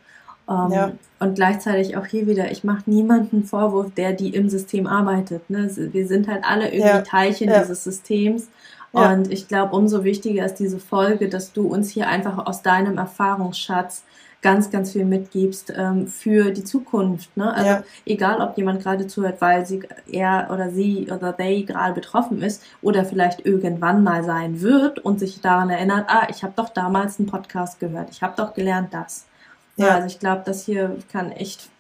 Ähm, ja. Und gleichzeitig auch hier wieder, ich mache niemanden Vorwurf, der die im System arbeitet. Ne? Wir sind halt alle irgendwie ja. Teilchen ja. dieses Systems. Und ich glaube, umso wichtiger ist diese Folge, dass du uns hier einfach aus deinem Erfahrungsschatz ganz, ganz viel mitgibst ähm, für die Zukunft. Ne? Also ja. egal, ob jemand gerade zuhört, weil sie er oder sie oder they gerade betroffen ist oder vielleicht irgendwann mal sein wird und sich daran erinnert, ah, ich habe doch damals einen Podcast gehört, ich habe doch gelernt das. Ja. also ich glaube, das hier kann echt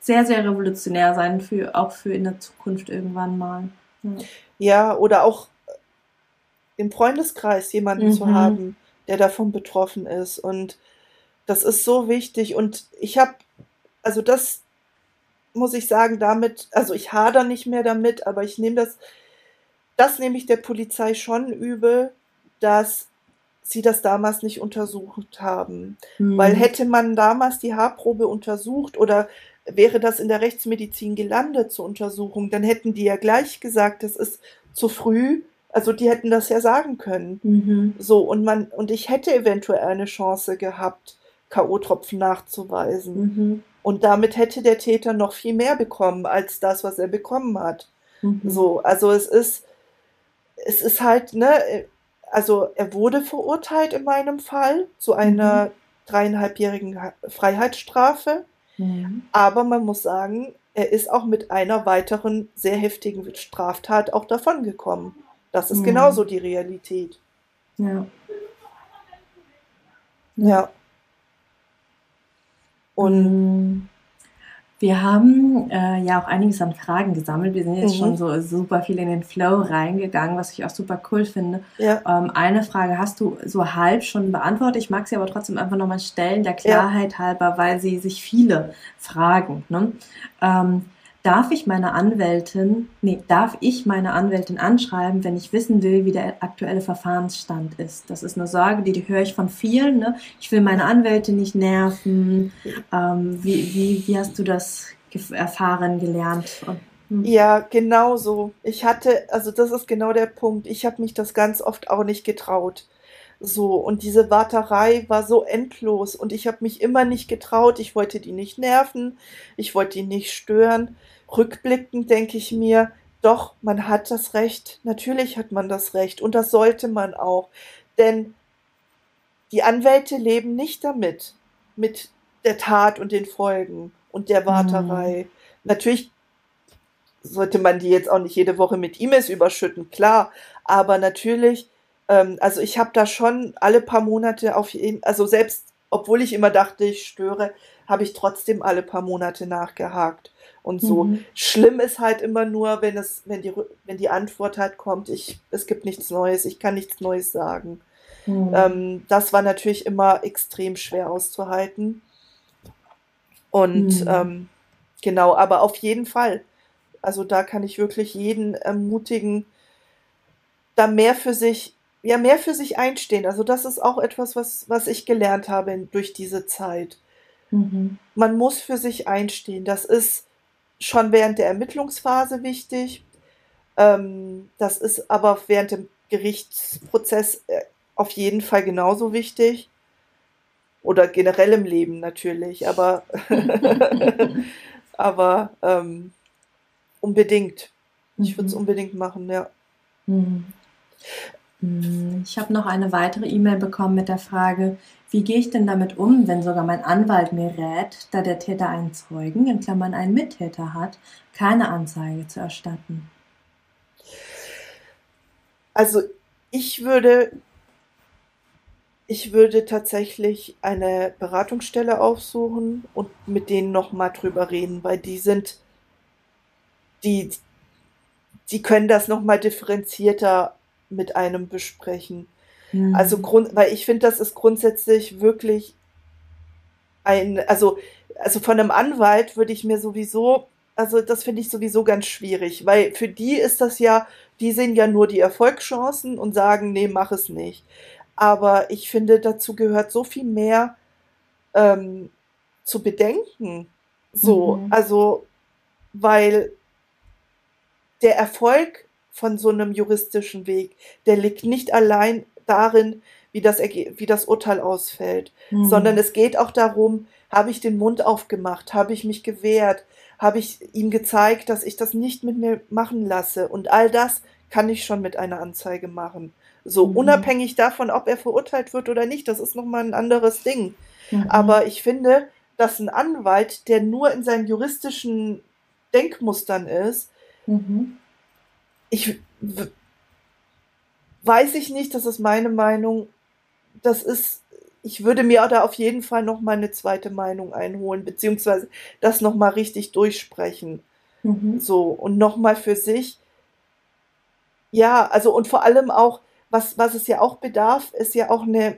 sehr, sehr revolutionär sein, für, auch für in der Zukunft irgendwann mal.
Ja, ja oder auch im Freundeskreis jemanden mhm. zu haben, der davon betroffen ist und das ist so wichtig und ich habe, also das muss ich sagen, damit, also ich hader nicht mehr damit, aber ich nehme das, das nehme ich der Polizei schon übel, dass sie das damals nicht untersucht haben. Mhm. Weil hätte man damals die Haarprobe untersucht oder wäre das in der Rechtsmedizin gelandet zur Untersuchung, dann hätten die ja gleich gesagt, das ist zu früh. Also die hätten das ja sagen können. Mhm. So, und man, und ich hätte eventuell eine Chance gehabt. K.O.-Tropfen nachzuweisen. Mhm. Und damit hätte der Täter noch viel mehr bekommen als das, was er bekommen hat. Mhm. So, also es ist, es ist halt, ne, also er wurde verurteilt in meinem Fall zu einer mhm. dreieinhalbjährigen Freiheitsstrafe. Mhm. Aber man muss sagen, er ist auch mit einer weiteren sehr heftigen Straftat auch davongekommen. Das ist mhm. genauso die Realität.
Ja.
Ja. Und
Mm. Wir haben äh, ja auch einiges an Fragen gesammelt. Wir sind jetzt
Mhm.
schon so super viel in den Flow reingegangen, was ich auch super cool finde.
ja,
Ähm, eine Frage hast du so halb schon beantwortet. Ich mag sie aber trotzdem einfach nochmal stellen, der Klarheit halber, weil sie sich viele fragen. Ne? Ähm, darf ich meine Anwältin, nee, darf ich meine Anwältin anschreiben, wenn ich wissen will, wie der aktuelle Verfahrensstand ist? Das ist eine Sorge, die, die höre ich von vielen. Ne? Ich will meine Anwältin nicht nerven. Ähm, wie, wie, wie hast du das erfahren, gelernt? Hm.
ja, genau so. Ich hatte, also das ist genau der Punkt. Ich habe mich das ganz oft auch nicht getraut. So, und diese Warterei war so endlos und ich habe mich immer nicht getraut. Ich wollte die nicht nerven, ich wollte die nicht stören. Rückblickend denke ich mir, doch, man hat das Recht, natürlich hat man das Recht und das sollte man auch. Denn die Anwälte leben nicht damit, mit der Tat und den Folgen und der Warterei. Natürlich sollte man die jetzt auch nicht jede Woche mit E-Mails überschütten, klar, aber natürlich, ähm, also ich habe da schon alle paar Monate auf jeden, also selbst obwohl ich immer dachte, ich störe, habe ich trotzdem alle paar Monate nachgehakt und so.
Mhm.
Schlimm ist halt immer nur, wenn es, wenn die, wenn die Antwort halt kommt, ich, es gibt nichts Neues, ich kann nichts Neues sagen.
Hm.
Ähm, das war natürlich immer extrem schwer auszuhalten. Und
Mhm.
ähm, genau, aber auf jeden Fall. Also da kann ich wirklich jeden ermutigen, da mehr für sich, ja, mehr für sich einstehen. Also das ist auch etwas, was, was ich gelernt habe in- durch diese Zeit.
Mhm.
Man muss für sich einstehen. Das ist schon während der Ermittlungsphase wichtig. Ähm, das ist aber während dem Gerichtsprozess äh, auf jeden Fall genauso wichtig. Oder generell im Leben natürlich, aber, aber ähm, unbedingt. Ich würde es
Mhm.
unbedingt machen, ja.
Hm. Hm, Ich habe noch eine weitere E-Mail bekommen mit der Frage, wie gehe ich denn damit um, wenn sogar mein Anwalt mir rät, da der Täter einen Zeugen, in Klammern einen Mittäter hat, keine Anzeige zu erstatten?
Also ich würde, ich würde tatsächlich eine Beratungsstelle aufsuchen und mit denen nochmal drüber reden, weil die sind, die, die können das nochmal differenzierter mit einem besprechen.
Hm.
Also Grund, weil ich finde, das ist grundsätzlich wirklich ein, also, also von einem Anwalt würde ich mir sowieso, also das finde ich sowieso ganz schwierig, weil für die ist das ja, die sehen ja nur die Erfolgschancen und sagen, nee, mach es nicht. Aber ich finde, dazu gehört so viel mehr ähm, zu bedenken. So,
Mhm.
also, weil der Erfolg von so einem juristischen Weg, der liegt nicht allein darin, wie das, wie das Urteil ausfällt,
Hm.
sondern es geht auch darum, habe ich den Mund aufgemacht, habe ich mich gewehrt, habe ich ihm gezeigt, dass ich das nicht mit mir machen lasse. Und all das kann ich schon mit einer Anzeige machen. So
Mhm.
unabhängig davon, ob er verurteilt wird oder nicht, das ist nochmal ein anderes Ding.
Mhm.
Aber ich finde, dass ein Anwalt, der nur in seinen juristischen Denkmustern ist,
Mhm.
Ich weiß ich nicht, das ist meine Meinung. Das ist, ich würde mir da auf jeden Fall noch mal eine zweite Meinung einholen, beziehungsweise das noch mal richtig durchsprechen.
Mhm.
So, und noch mal für sich. Ja, also und vor allem auch, was, was es ja auch bedarf, ist ja auch eine,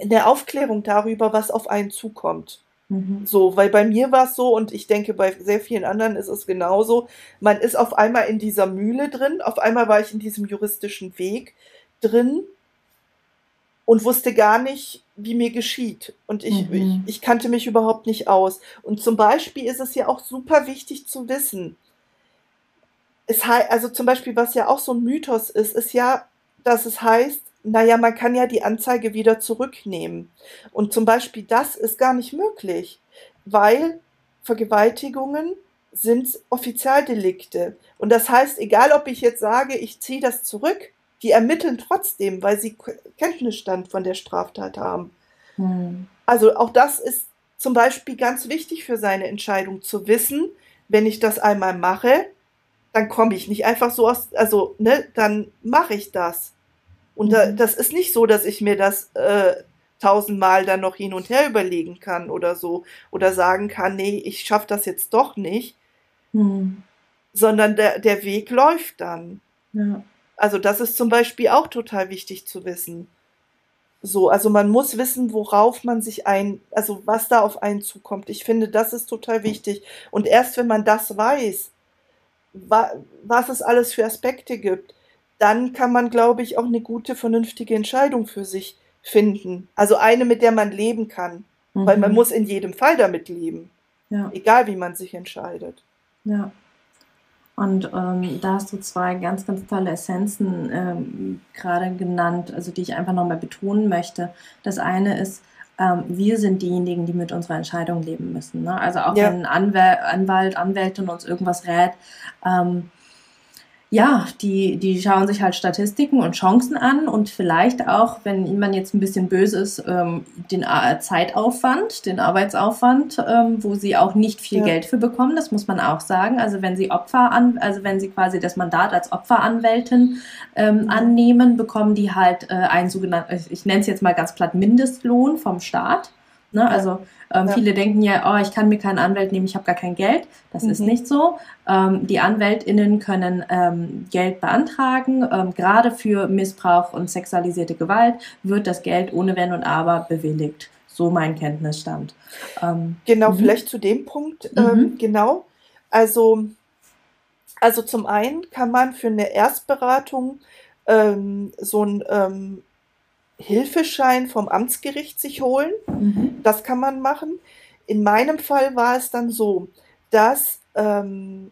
eine Aufklärung darüber, was auf einen zukommt.
Mhm.
So, weil bei mir war es so und ich denke, bei sehr vielen anderen ist es genauso. Man ist auf einmal in dieser Mühle drin, auf einmal war ich in diesem juristischen Weg drin und wusste gar nicht, wie mir geschieht. Und ich,
Mhm.
ich, ich kannte mich überhaupt nicht aus. Und zum Beispiel ist es ja auch super wichtig zu wissen. Es also zum Beispiel, was ja auch so ein Mythos ist, ist ja, dass es heißt, naja, man kann ja die Anzeige wieder zurücknehmen. Und zum Beispiel das ist gar nicht möglich, weil Vergewaltigungen sind Offizialdelikte. Und das heißt, egal ob ich jetzt sage, ich ziehe das zurück, die ermitteln trotzdem, weil sie Kenntnisstand von der Straftat haben.
Mhm.
Also auch das ist zum Beispiel ganz wichtig für seine Entscheidung zu wissen, wenn ich das einmal mache, dann komme ich nicht einfach so aus, also, ne, dann mache ich das. Und da, das ist nicht so, dass ich mir das äh, tausendmal dann noch hin und her überlegen kann oder so. Oder sagen kann, nee, ich schaffe das jetzt doch nicht. Mhm. Sondern der, der Weg läuft dann. Ja. Also das ist zum Beispiel auch total wichtig zu wissen. So, also man muss wissen, worauf man sich ein, also was da auf einen zukommt. Ich finde, das ist total wichtig. Und erst wenn man das weiß, wa was es alles für Aspekte gibt, dann kann man, glaube ich, auch eine gute, vernünftige Entscheidung für sich finden. Also eine, mit der man leben kann. Mhm. Weil man mhm. muss in jedem Fall damit leben. Ja. Egal, wie man sich entscheidet.
Ja. Und ähm, da hast du zwei ganz, ganz tolle Essenzen ähm, gerade genannt, also die ich einfach nochmal betonen möchte. Das eine ist, ähm, wir sind diejenigen, die mit unserer Entscheidung leben müssen. Ne? Also auch ja. wenn ein Anwalt, Anwalt, Anwältin uns irgendwas rät, ähm, ja, die, die schauen sich halt Statistiken und Chancen an und vielleicht auch, wenn man jetzt ein bisschen böse ist, ähm, den äh, Zeitaufwand, den Arbeitsaufwand, ähm, wo sie auch nicht viel ja. Geld für bekommen, das muss man auch sagen. Also wenn sie Opfer an, also wenn sie quasi das Mandat als Opferanwältin ähm, mhm. annehmen, bekommen die halt äh, einen sogenannten, ich nenne es jetzt mal ganz platt, Mindestlohn vom Staat. Ne? Also ähm, ja. viele denken ja, oh, ich kann mir keinen Anwalt nehmen, ich habe gar kein Geld. Das mhm. ist nicht so. Ähm, die AnwältInnen können ähm, Geld beantragen. Ähm, gerade für Missbrauch und sexualisierte Gewalt wird das Geld ohne Wenn und Aber bewilligt. So mein Kenntnisstand.
Ähm, genau, mhm. vielleicht zu dem Punkt. Ähm, mhm. Genau. Also, also zum einen kann man für eine Erstberatung so ein Hilfeschein vom Amtsgericht sich holen. Mhm. Das kann man machen. In meinem Fall war es dann so, dass ähm,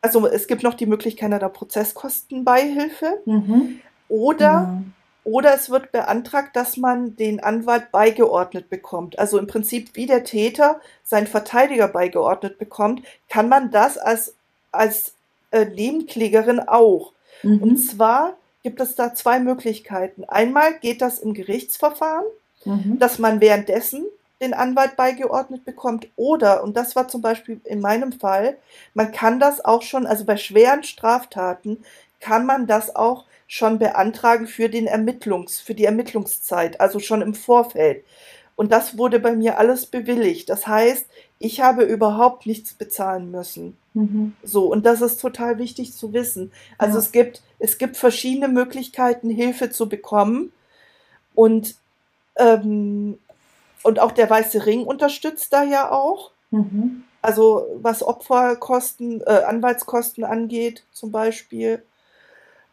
also es gibt noch die Möglichkeit einer Prozesskostenbeihilfe mhm. oder ja. oder es wird beantragt, dass man den Anwalt beigeordnet bekommt. Also im Prinzip wie der Täter seinen Verteidiger beigeordnet bekommt, kann man das als als äh, Nebenklägerin auch. Mhm. Und zwar gibt es da zwei Möglichkeiten. Einmal geht das im Gerichtsverfahren, mhm. dass man währenddessen den Anwalt beigeordnet bekommt oder, und das war zum Beispiel in meinem Fall, man kann das auch schon, also bei schweren Straftaten, kann man das auch schon beantragen für den Ermittlungs, für die Ermittlungszeit, also schon im Vorfeld. Und das wurde bei mir alles bewilligt. Das heißt, ich habe überhaupt nichts bezahlen müssen. Mhm. So, und das ist total wichtig zu wissen. Also ja. es gibt, es gibt verschiedene Möglichkeiten, Hilfe zu bekommen. Und, ähm, und auch der Weiße Ring unterstützt da ja auch. Mhm. Also was Opferkosten, äh, Anwaltskosten angeht, zum Beispiel.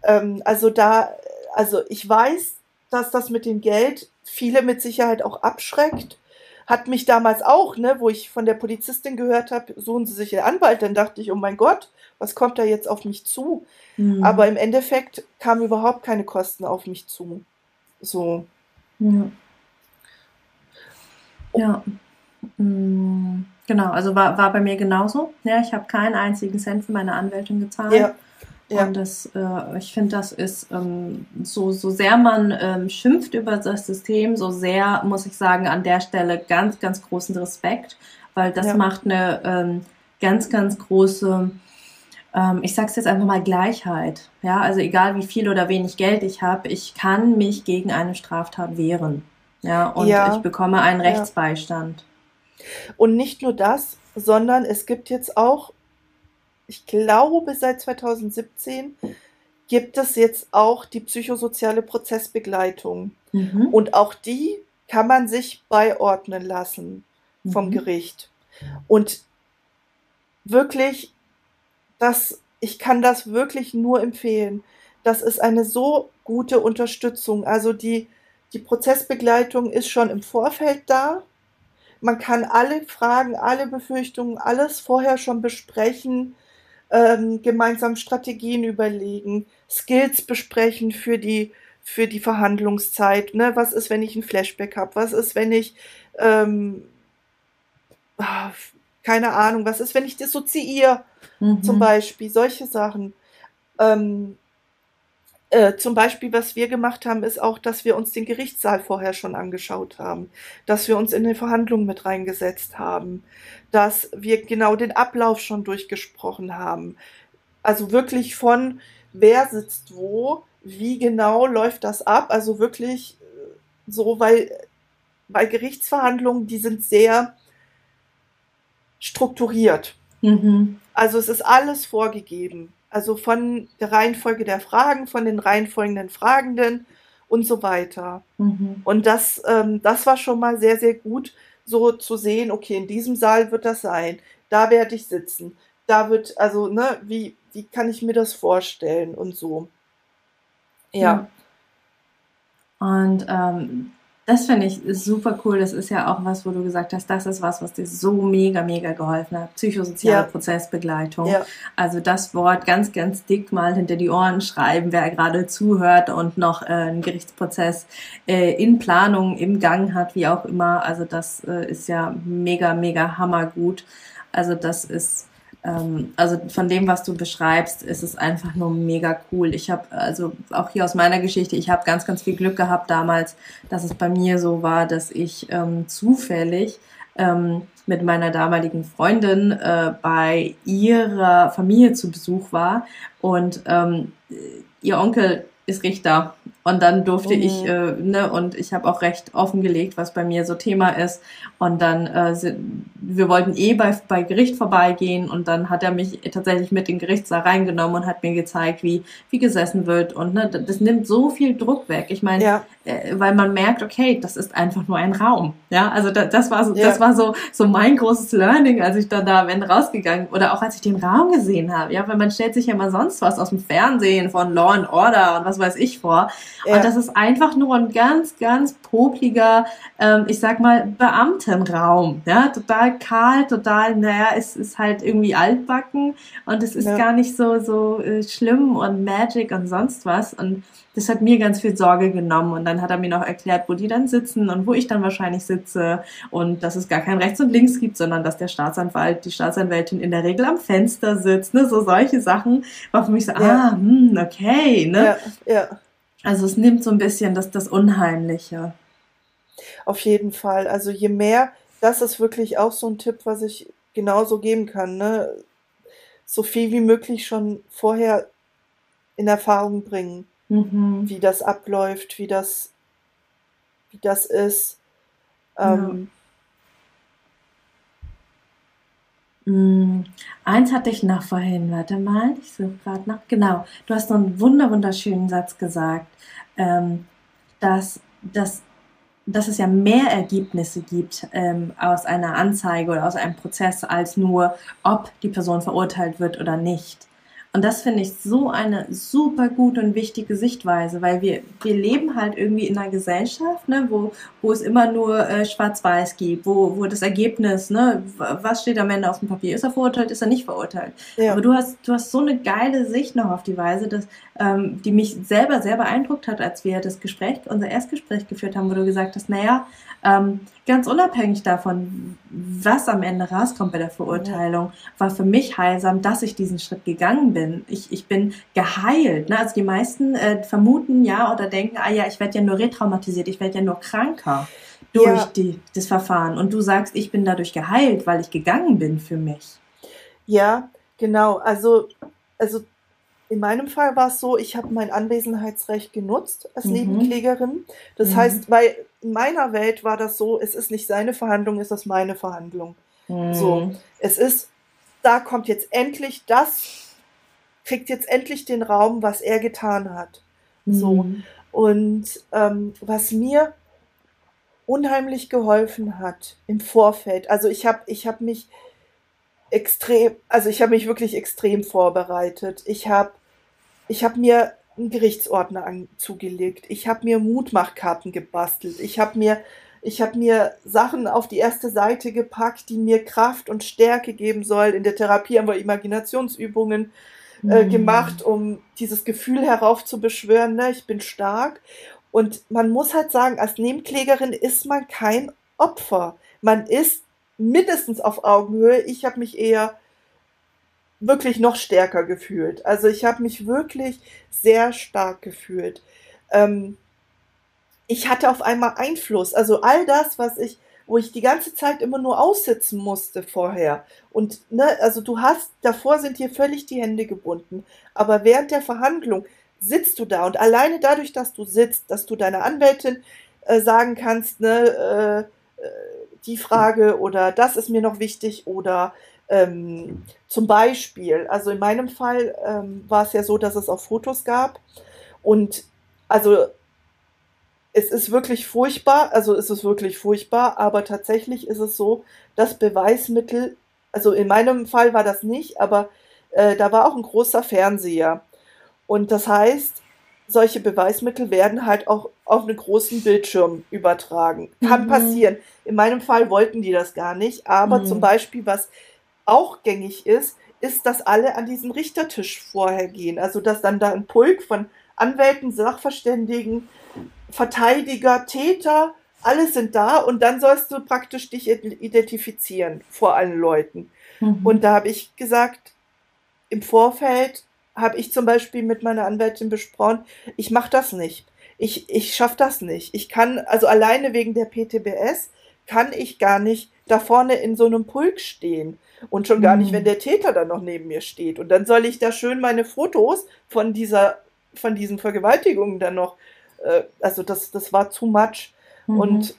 Ähm, also da, also ich weiß, dass das mit dem Geld viele mit Sicherheit auch abschreckt hat mich damals auch, ne, wo ich von der Polizistin gehört habe, suchen Sie sich einen Anwalt, dann dachte ich, oh mein Gott, was kommt da jetzt auf mich zu? Mhm. Aber im Endeffekt kamen überhaupt keine Kosten auf mich zu. So.
Ja. ja. Mhm. Genau, also war, war bei mir genauso. Ja, ich habe keinen einzigen Cent für meine Anwältin gezahlt. Ja. Ja. Und das, äh, ich finde, das ist ähm, so, so sehr man ähm, schimpft über das System, so sehr muss ich sagen, an der Stelle ganz, ganz großen Respekt, weil das ja. macht eine ähm, ganz, ganz große, ähm, ich sag's jetzt einfach mal Gleichheit. Ja, also egal wie viel oder wenig Geld ich habe, ich kann mich gegen eine Straftat wehren. Ja, und ja. ich bekomme einen Rechtsbeistand.
Und nicht nur das, sondern es gibt jetzt auch ich glaube, seit 2017 gibt es jetzt auch die psychosoziale Prozessbegleitung. Mhm. Und auch die kann man sich beiordnen lassen vom mhm. Gericht. Und wirklich, das, ich kann das wirklich nur empfehlen. Das ist eine so gute Unterstützung. Also die, die Prozessbegleitung ist schon im Vorfeld da. Man kann alle Fragen, alle Befürchtungen, alles vorher schon besprechen ähm, gemeinsam Strategien überlegen, Skills besprechen für die für die Verhandlungszeit. Ne? Was ist, wenn ich ein Flashback habe? Was ist, wenn ich ähm, ah, keine Ahnung, was ist, wenn ich dissoziiere, mhm. zum Beispiel, solche Sachen. Ähm, äh, zum Beispiel, was wir gemacht haben, ist auch, dass wir uns den Gerichtssaal vorher schon angeschaut haben, dass wir uns in die Verhandlungen mit reingesetzt haben, dass wir genau den Ablauf schon durchgesprochen haben. Also wirklich von wer sitzt wo, wie genau läuft das ab? Also wirklich äh, so, weil bei Gerichtsverhandlungen, die sind sehr strukturiert. Mhm. Also es ist alles vorgegeben. Also von der Reihenfolge der Fragen, von den reihenfolgenden Fragenden und so weiter. Mhm. Und das, ähm, das war schon mal sehr, sehr gut, so zu sehen, okay, in diesem Saal wird das sein, da werde ich sitzen, da wird, also, ne, wie, wie kann ich mir das vorstellen und so. Ja.
Und ähm, das finde ich super cool. Das ist ja auch was, wo du gesagt hast, das ist was, was dir so mega, mega geholfen hat. Psychosoziale ja. Prozessbegleitung. Ja. Also das Wort ganz, ganz dick mal hinter die Ohren schreiben, wer gerade zuhört und noch äh, einen Gerichtsprozess äh, in Planung, im Gang hat, wie auch immer. Also das äh, ist ja mega, mega hammergut. Also das ist also von dem, was du beschreibst, ist es einfach nur mega cool. Ich habe also auch hier aus meiner Geschichte, ich habe ganz, ganz viel Glück gehabt damals, dass es bei mir so war, dass ich ähm, zufällig ähm, mit meiner damaligen Freundin äh, bei ihrer Familie zu Besuch war und ähm, ihr Onkel ist Richter und dann durfte mhm. ich, äh, ne, und ich habe auch recht offengelegt, was bei mir so Thema ist. Und dann, äh, wir wollten eh bei, bei Gericht vorbeigehen und dann hat er mich tatsächlich mit in den Gerichtssaal reingenommen und hat mir gezeigt, wie, wie gesessen wird. Und ne, das nimmt so viel Druck weg. Ich meine, ja. äh, weil man merkt, okay, das ist einfach nur ein Raum. Ja, also da, das war so, ja. das war so, so mein großes Learning, als ich dann da am Ende rausgegangen oder auch als ich den Raum gesehen habe. Ja, weil man stellt sich ja mal sonst was aus dem Fernsehen von Law and Order und was weiß ich vor. Ja. Und das ist einfach nur ein ganz, ganz popliger, ähm, ich sag mal, Beamtenraum. Ja, total kahl, total, naja, es ist halt irgendwie altbacken und es ist ja. gar nicht so, so äh, schlimm und magic und sonst was. Und das hat mir ganz viel Sorge genommen. Und dann hat er mir noch erklärt, wo die dann sitzen und wo ich dann wahrscheinlich sitze und dass es gar kein Rechts und Links gibt, sondern dass der Staatsanwalt, die Staatsanwältin in der Regel am Fenster sitzt. Ne? So solche Sachen war für mich so, ja. ah, hm, okay. Ne? Ja, ja. Also es nimmt so ein bisschen das, das Unheimliche.
Auf jeden Fall. Also je mehr, das ist wirklich auch so ein Tipp, was ich genauso geben kann. Ne? So viel wie möglich schon vorher in Erfahrung bringen, mhm. wie das abläuft, wie das, wie das ist. Ähm,
Mm, eins hatte ich noch vorhin, warte mal, ich suche gerade noch. Genau, du hast so einen wunder wunderschönen Satz gesagt, ähm, dass, dass, dass es ja mehr Ergebnisse gibt ähm, aus einer Anzeige oder aus einem Prozess als nur, ob die Person verurteilt wird oder nicht. Und das finde ich so eine super gute und wichtige Sichtweise, weil wir, wir leben halt irgendwie in einer Gesellschaft, ne, wo, wo es immer nur äh, schwarz-weiß gibt, wo, wo das Ergebnis, ne, was steht am Ende auf dem Papier? Ist er verurteilt, ist er nicht verurteilt? Ja. Aber du hast, du hast so eine geile Sicht noch auf die Weise, dass, ähm, die mich selber sehr beeindruckt hat, als wir das Gespräch, unser Erstgespräch geführt haben, wo du gesagt hast, naja, ähm, ganz unabhängig davon, was am Ende rauskommt bei der Verurteilung, war für mich heilsam, dass ich diesen Schritt gegangen bin. Ich, ich bin geheilt. Ne? Also die meisten äh, vermuten ja oder denken, ah ja, ich werde ja nur retraumatisiert, ich werde ja nur kranker durch ja. die, das Verfahren. Und du sagst, ich bin dadurch geheilt, weil ich gegangen bin für mich.
Ja, genau. Also, also in meinem Fall war es so, ich habe mein Anwesenheitsrecht genutzt als mhm. Nebenklägerin. Das mhm. heißt, weil in meiner Welt war das so, es ist nicht seine Verhandlung, es ist meine Verhandlung. Mhm. So, es ist, da kommt jetzt endlich das, kriegt jetzt endlich den Raum, was er getan hat. So. Mhm. Und ähm, was mir unheimlich geholfen hat im Vorfeld, also ich habe ich hab mich extrem, also ich habe mich wirklich extrem vorbereitet. Ich habe ich habe mir einen Gerichtsordner an, zugelegt. Ich habe mir Mutmachkarten gebastelt. Ich habe mir, ich habe mir Sachen auf die erste Seite gepackt, die mir Kraft und Stärke geben sollen. In der Therapie haben wir Imaginationsübungen äh, mhm. gemacht, um dieses Gefühl heraufzubeschwören. Ne? Ich bin stark. Und man muss halt sagen, als Nebenklägerin ist man kein Opfer. Man ist mindestens auf Augenhöhe. Ich habe mich eher wirklich noch stärker gefühlt. Also ich habe mich wirklich sehr stark gefühlt. Ähm, ich hatte auf einmal Einfluss. Also all das, was ich, wo ich die ganze Zeit immer nur aussitzen musste vorher. Und ne, also du hast, davor sind dir völlig die Hände gebunden. Aber während der Verhandlung sitzt du da und alleine dadurch, dass du sitzt, dass du deiner Anwältin äh, sagen kannst, ne, äh, äh die Frage oder das ist mir noch wichtig oder ähm, zum Beispiel, also in meinem Fall ähm, war es ja so, dass es auch Fotos gab und also es ist wirklich furchtbar, also es ist wirklich furchtbar, aber tatsächlich ist es so, dass Beweismittel, also in meinem Fall war das nicht, aber äh, da war auch ein großer Fernseher. Und das heißt, solche Beweismittel werden halt auch auf einen großen Bildschirm übertragen. Kann mhm. passieren. In meinem Fall wollten die das gar nicht, aber mhm. zum Beispiel, was auch gängig ist, ist, dass alle an diesen Richtertisch vorher gehen. Also dass dann da ein Pulk von Anwälten, Sachverständigen, Verteidiger, Täter, alles sind da und dann sollst du praktisch dich identifizieren vor allen Leuten. Mhm. Und da habe ich gesagt, im Vorfeld habe ich zum Beispiel mit meiner Anwältin besprochen, ich mache das nicht. Ich, ich schaffe das nicht. Ich kann, also alleine wegen der PTBS, kann ich gar nicht da vorne in so einem Pulk stehen. Und schon gar nicht, wenn der Täter dann noch neben mir steht. Und dann soll ich da schön meine Fotos von dieser, von diesen Vergewaltigungen dann noch, äh, also das, das war too much. Mhm. Und,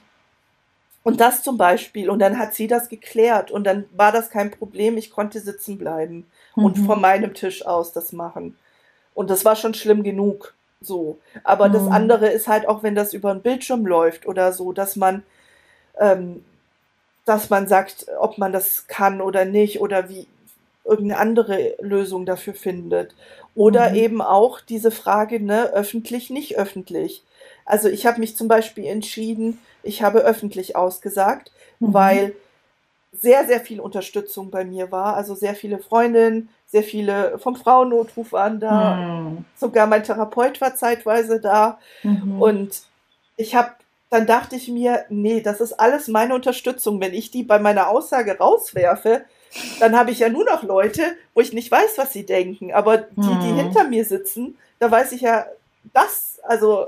und das zum Beispiel. Und dann hat sie das geklärt. Und dann war das kein Problem. Ich konnte sitzen bleiben mhm. und von meinem Tisch aus das machen. Und das war schon schlimm genug. So. Aber das mhm. andere ist halt auch, wenn das über einen Bildschirm läuft oder so, dass man ähm, dass man sagt, ob man das kann oder nicht oder wie irgendeine andere Lösung dafür findet. Oder mhm. eben auch diese Frage, ne, öffentlich, nicht öffentlich. Also ich habe mich zum Beispiel entschieden, ich habe öffentlich ausgesagt, mhm. weil sehr, sehr viel Unterstützung bei mir war. Also sehr viele Freundinnen, sehr viele vom Frauennotruf waren da. Mhm. Sogar mein Therapeut war zeitweise da. Mhm. Und ich habe dann dachte ich mir, nee, das ist alles meine Unterstützung. Wenn ich die bei meiner Aussage rauswerfe, dann habe ich ja nur noch Leute, wo ich nicht weiß, was sie denken. Aber die, die hm. hinter mir sitzen, da weiß ich ja, das, also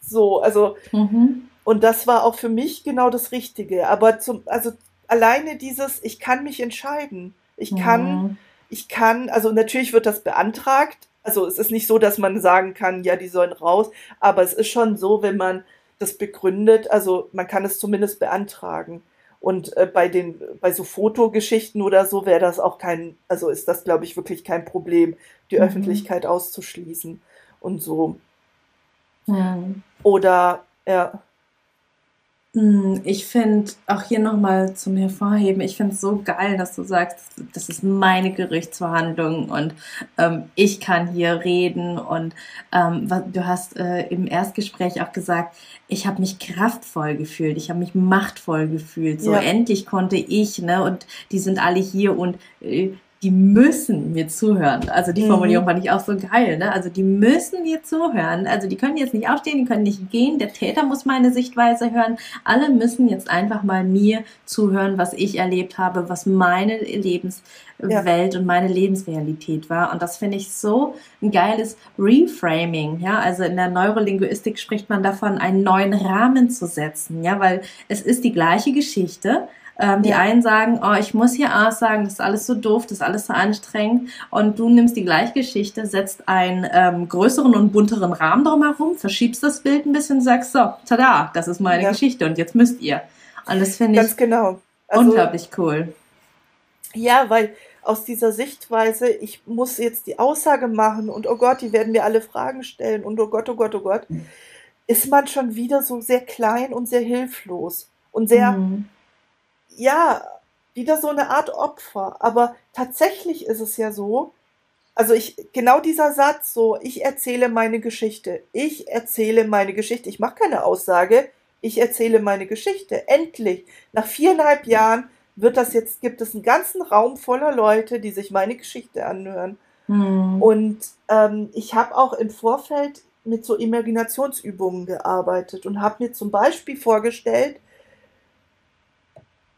so, also mhm. und das war auch für mich genau das Richtige. Aber zum, also alleine dieses, ich kann mich entscheiden. Ich kann, mhm. ich kann, also natürlich wird das beantragt. Also es ist nicht so, dass man sagen kann, ja, die sollen raus, aber es ist schon so, wenn man das begründet. Also man kann es zumindest beantragen. Und äh, bei den, bei so Fotogeschichten oder so wäre das auch kein, also ist das, glaube ich, wirklich kein Problem, die mhm. Öffentlichkeit auszuschließen und so. Mhm. Oder, ja.
Hm, ich finde auch hier nochmal zum Hervorheben, ich finde es so geil, dass du sagst, das ist meine Gerichtsverhandlung und ähm, ich kann hier reden und ähm, du hast äh, im Erstgespräch auch gesagt, ich habe mich kraftvoll gefühlt, ich habe mich machtvoll gefühlt, so ja. endlich konnte ich, ne, und die sind alle hier und äh, die müssen mir zuhören. Also die mhm. Formulierung fand ich auch so geil, ne? Also die müssen mir zuhören. Also die können jetzt nicht aufstehen, die können nicht gehen. Der Täter muss meine Sichtweise hören. Alle müssen jetzt einfach mal mir zuhören, was ich erlebt habe, was meine Lebenswelt ja. und meine Lebensrealität war. Und das finde ich so ein geiles Reframing. Ja, also in der Neurolinguistik spricht man davon, einen neuen Rahmen zu setzen. Ja, weil es ist die gleiche Geschichte ähm, die einen sagen, oh, ich muss hier aussagen, das ist alles so doof, das ist alles so anstrengend. Und du nimmst die gleiche Geschichte, setzt einen ähm, größeren und bunteren Rahmen drumherum, verschiebst das Bild ein bisschen sagst, so, tada, das ist meine ja. Geschichte und jetzt müsst ihr. Und das finde ich Ganz
genau.
Also, unglaublich cool.
Ja, weil aus dieser Sichtweise, ich muss jetzt die Aussage machen und oh Gott, die werden mir alle Fragen stellen und oh Gott, oh Gott, oh Gott, ist man schon wieder so sehr klein und sehr hilflos und sehr mhm ja, wieder so eine Art Opfer. Aber tatsächlich ist es ja so, also ich, genau dieser Satz, so, ich erzähle meine Geschichte. Ich erzähle meine Geschichte. Ich mache keine Aussage. Ich erzähle meine Geschichte. Endlich. Nach viereinhalb Jahren wird das jetzt, gibt es einen ganzen Raum voller Leute, die sich meine Geschichte anhören. Hm. Und ähm, ich habe auch im Vorfeld mit so Imaginationsübungen gearbeitet und habe mir zum Beispiel vorgestellt,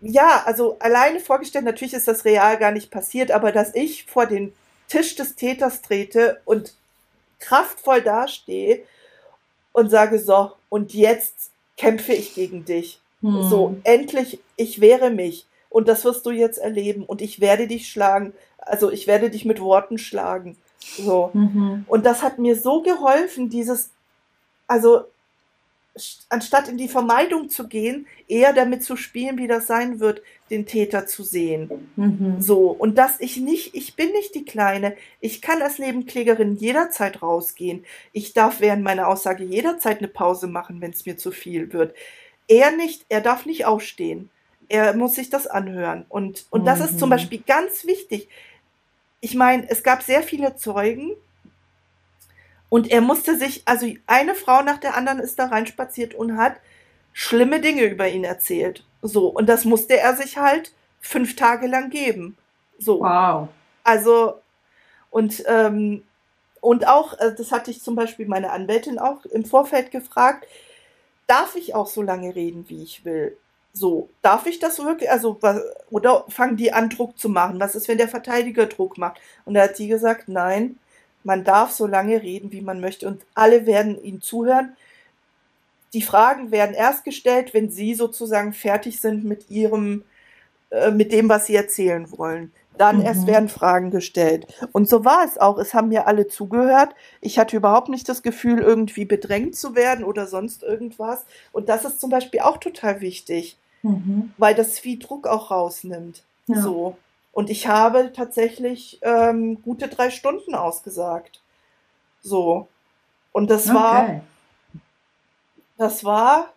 ja, also alleine vorgestellt, natürlich ist das real gar nicht passiert, aber dass ich vor den Tisch des Täters trete und kraftvoll dastehe und sage, so, und jetzt kämpfe ich gegen dich. Hm. So, endlich, ich wehre mich. Und das wirst du jetzt erleben. Und ich werde dich schlagen. Also ich werde dich mit Worten schlagen. So. Mhm. Und das hat mir so geholfen, dieses, also anstatt in die Vermeidung zu gehen, eher damit zu spielen, wie das sein wird, den Täter zu sehen. Mhm. So. Und dass ich nicht, ich bin nicht die Kleine. Ich kann als Nebenklägerin jederzeit rausgehen. Ich darf während meiner Aussage jederzeit eine Pause machen, wenn es mir zu viel wird. Er nicht, er darf nicht aufstehen. Er muss sich das anhören. Und, und mhm. das ist zum mhm. Beispiel ganz wichtig. Ich meine, es gab sehr viele Zeugen, und er musste sich, also eine Frau nach der anderen ist da reinspaziert und hat schlimme Dinge über ihn erzählt. So, und das musste er sich halt fünf Tage lang geben. So.
Wow.
Also, und, ähm, und auch, äh, das hatte ich zum Beispiel meine Anwältin auch im Vorfeld gefragt, darf ich auch so lange reden, wie ich will? So, darf ich das wirklich, also, oder fangen die an, Druck zu machen? Was ist, wenn der Verteidiger Druck macht? Und da hat sie gesagt, nein, man darf so lange reden, wie man möchte und alle werden ihnen zuhören. Die Fragen werden erst gestellt, wenn sie sozusagen fertig sind mit ihrem, äh, mit dem, was sie erzählen wollen. Dann mhm. erst werden Fragen gestellt. Und so war es auch. Es haben mir alle zugehört. Ich hatte überhaupt nicht das Gefühl, irgendwie bedrängt zu werden oder sonst irgendwas. Und das ist zum Beispiel auch total wichtig, mhm. weil das viel Druck auch rausnimmt. Ja. So. Und ich habe tatsächlich ähm, gute drei Stunden ausgesagt. So. Und das okay. war, das war,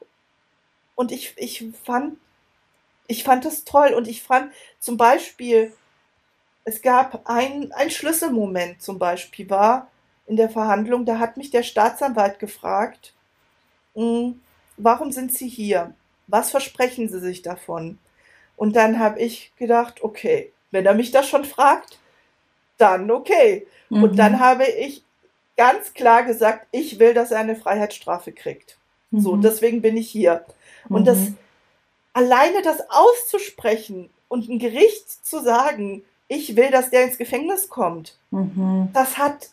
und ich, ich fand, ich fand das toll. Und ich fand zum Beispiel, es gab ein, ein Schlüsselmoment zum Beispiel war in der Verhandlung, da hat mich der Staatsanwalt gefragt, hm, warum sind Sie hier? Was versprechen Sie sich davon? Und dann habe ich gedacht, okay, wenn er mich das schon fragt, dann okay. Mhm. Und dann habe ich ganz klar gesagt, ich will, dass er eine Freiheitsstrafe kriegt. Mhm. So, deswegen bin ich hier. Und mhm. das alleine das auszusprechen und ein Gericht zu sagen, ich will, dass der ins Gefängnis kommt, mhm. das hat,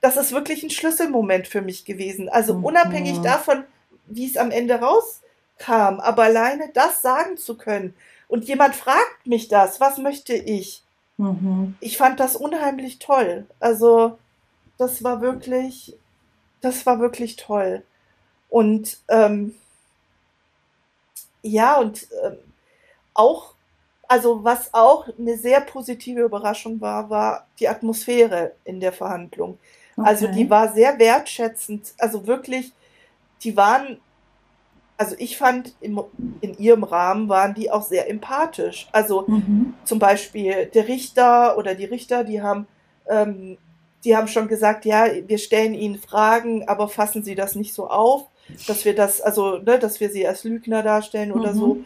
das ist wirklich ein Schlüsselmoment für mich gewesen. Also mhm. unabhängig davon, wie es am Ende rauskam, aber alleine das sagen zu können, und jemand fragt mich das, was möchte ich? Mhm. Ich fand das unheimlich toll. Also, das war wirklich, das war wirklich toll. Und ähm, ja, und ähm, auch, also was auch eine sehr positive Überraschung war, war die Atmosphäre in der Verhandlung. Okay. Also die war sehr wertschätzend, also wirklich, die waren also ich fand, im, in ihrem Rahmen waren die auch sehr empathisch. Also mhm. zum Beispiel der Richter oder die Richter, die haben, ähm, die haben schon gesagt, ja, wir stellen ihnen Fragen, aber fassen Sie das nicht so auf, dass wir das, also, ne, dass wir sie als Lügner darstellen oder mhm. so.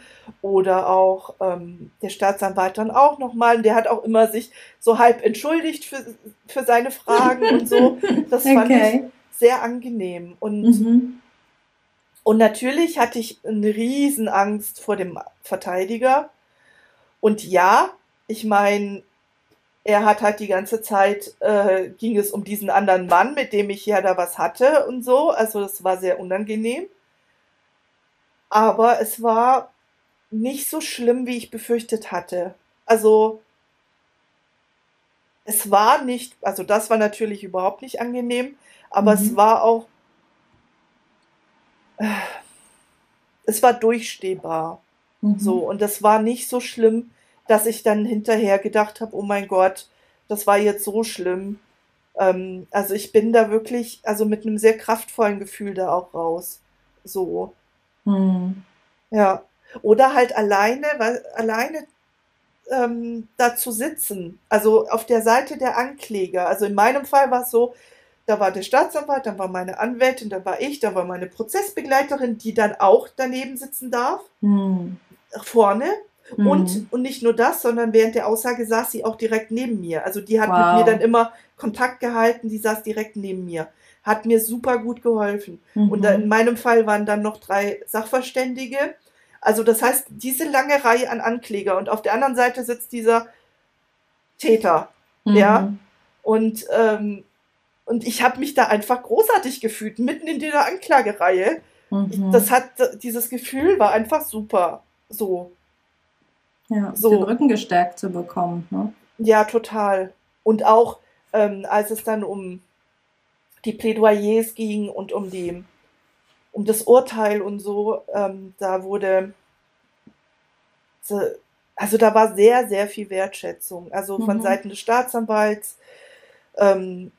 Oder auch ähm, der Staatsanwalt dann auch nochmal, der hat auch immer sich so halb entschuldigt für, für seine Fragen und so. Das okay. fand ich sehr angenehm. Und mhm und natürlich hatte ich eine Riesenangst vor dem Verteidiger. Und ja, ich meine, er hat halt die ganze Zeit, äh, ging es um diesen anderen Mann, mit dem ich ja da was hatte und so. Also das war sehr unangenehm. Aber es war nicht so schlimm, wie ich befürchtet hatte. Also es war nicht, also das war natürlich überhaupt nicht angenehm, aber mhm. es war auch es war durchstehbar. Mhm. So, und das war nicht so schlimm, dass ich dann hinterher gedacht habe, oh mein Gott, das war jetzt so schlimm. Ähm, also ich bin da wirklich, also mit einem sehr kraftvollen Gefühl da auch raus. So. Mhm. Ja. Oder halt alleine, weil alleine ähm, da zu sitzen. Also auf der Seite der Ankläger. Also in meinem Fall war es so, da war der Staatsanwalt, dann war meine Anwältin, da war ich, da war meine Prozessbegleiterin, die dann auch daneben sitzen darf, hm. vorne. Hm. Und, und nicht nur das, sondern während der Aussage saß sie auch direkt neben mir. Also die hat wow. mit mir dann immer Kontakt gehalten, die saß direkt neben mir. Hat mir super gut geholfen. Mhm. Und in meinem Fall waren dann noch drei Sachverständige. Also das heißt, diese lange Reihe an Ankläger und auf der anderen Seite sitzt dieser Täter. Mhm. Ja. Und ähm, und ich habe mich da einfach großartig gefühlt, mitten in dieser Anklagereihe. Mhm. Das hat, dieses Gefühl war einfach super. So.
Ja, so. den Rücken gestärkt zu bekommen. Ne?
Ja, total. Und auch, ähm, als es dann um die Plädoyers ging und um die um das Urteil und so, ähm, da wurde also da war sehr, sehr viel Wertschätzung, also von mhm. Seiten des Staatsanwalts. Ähm,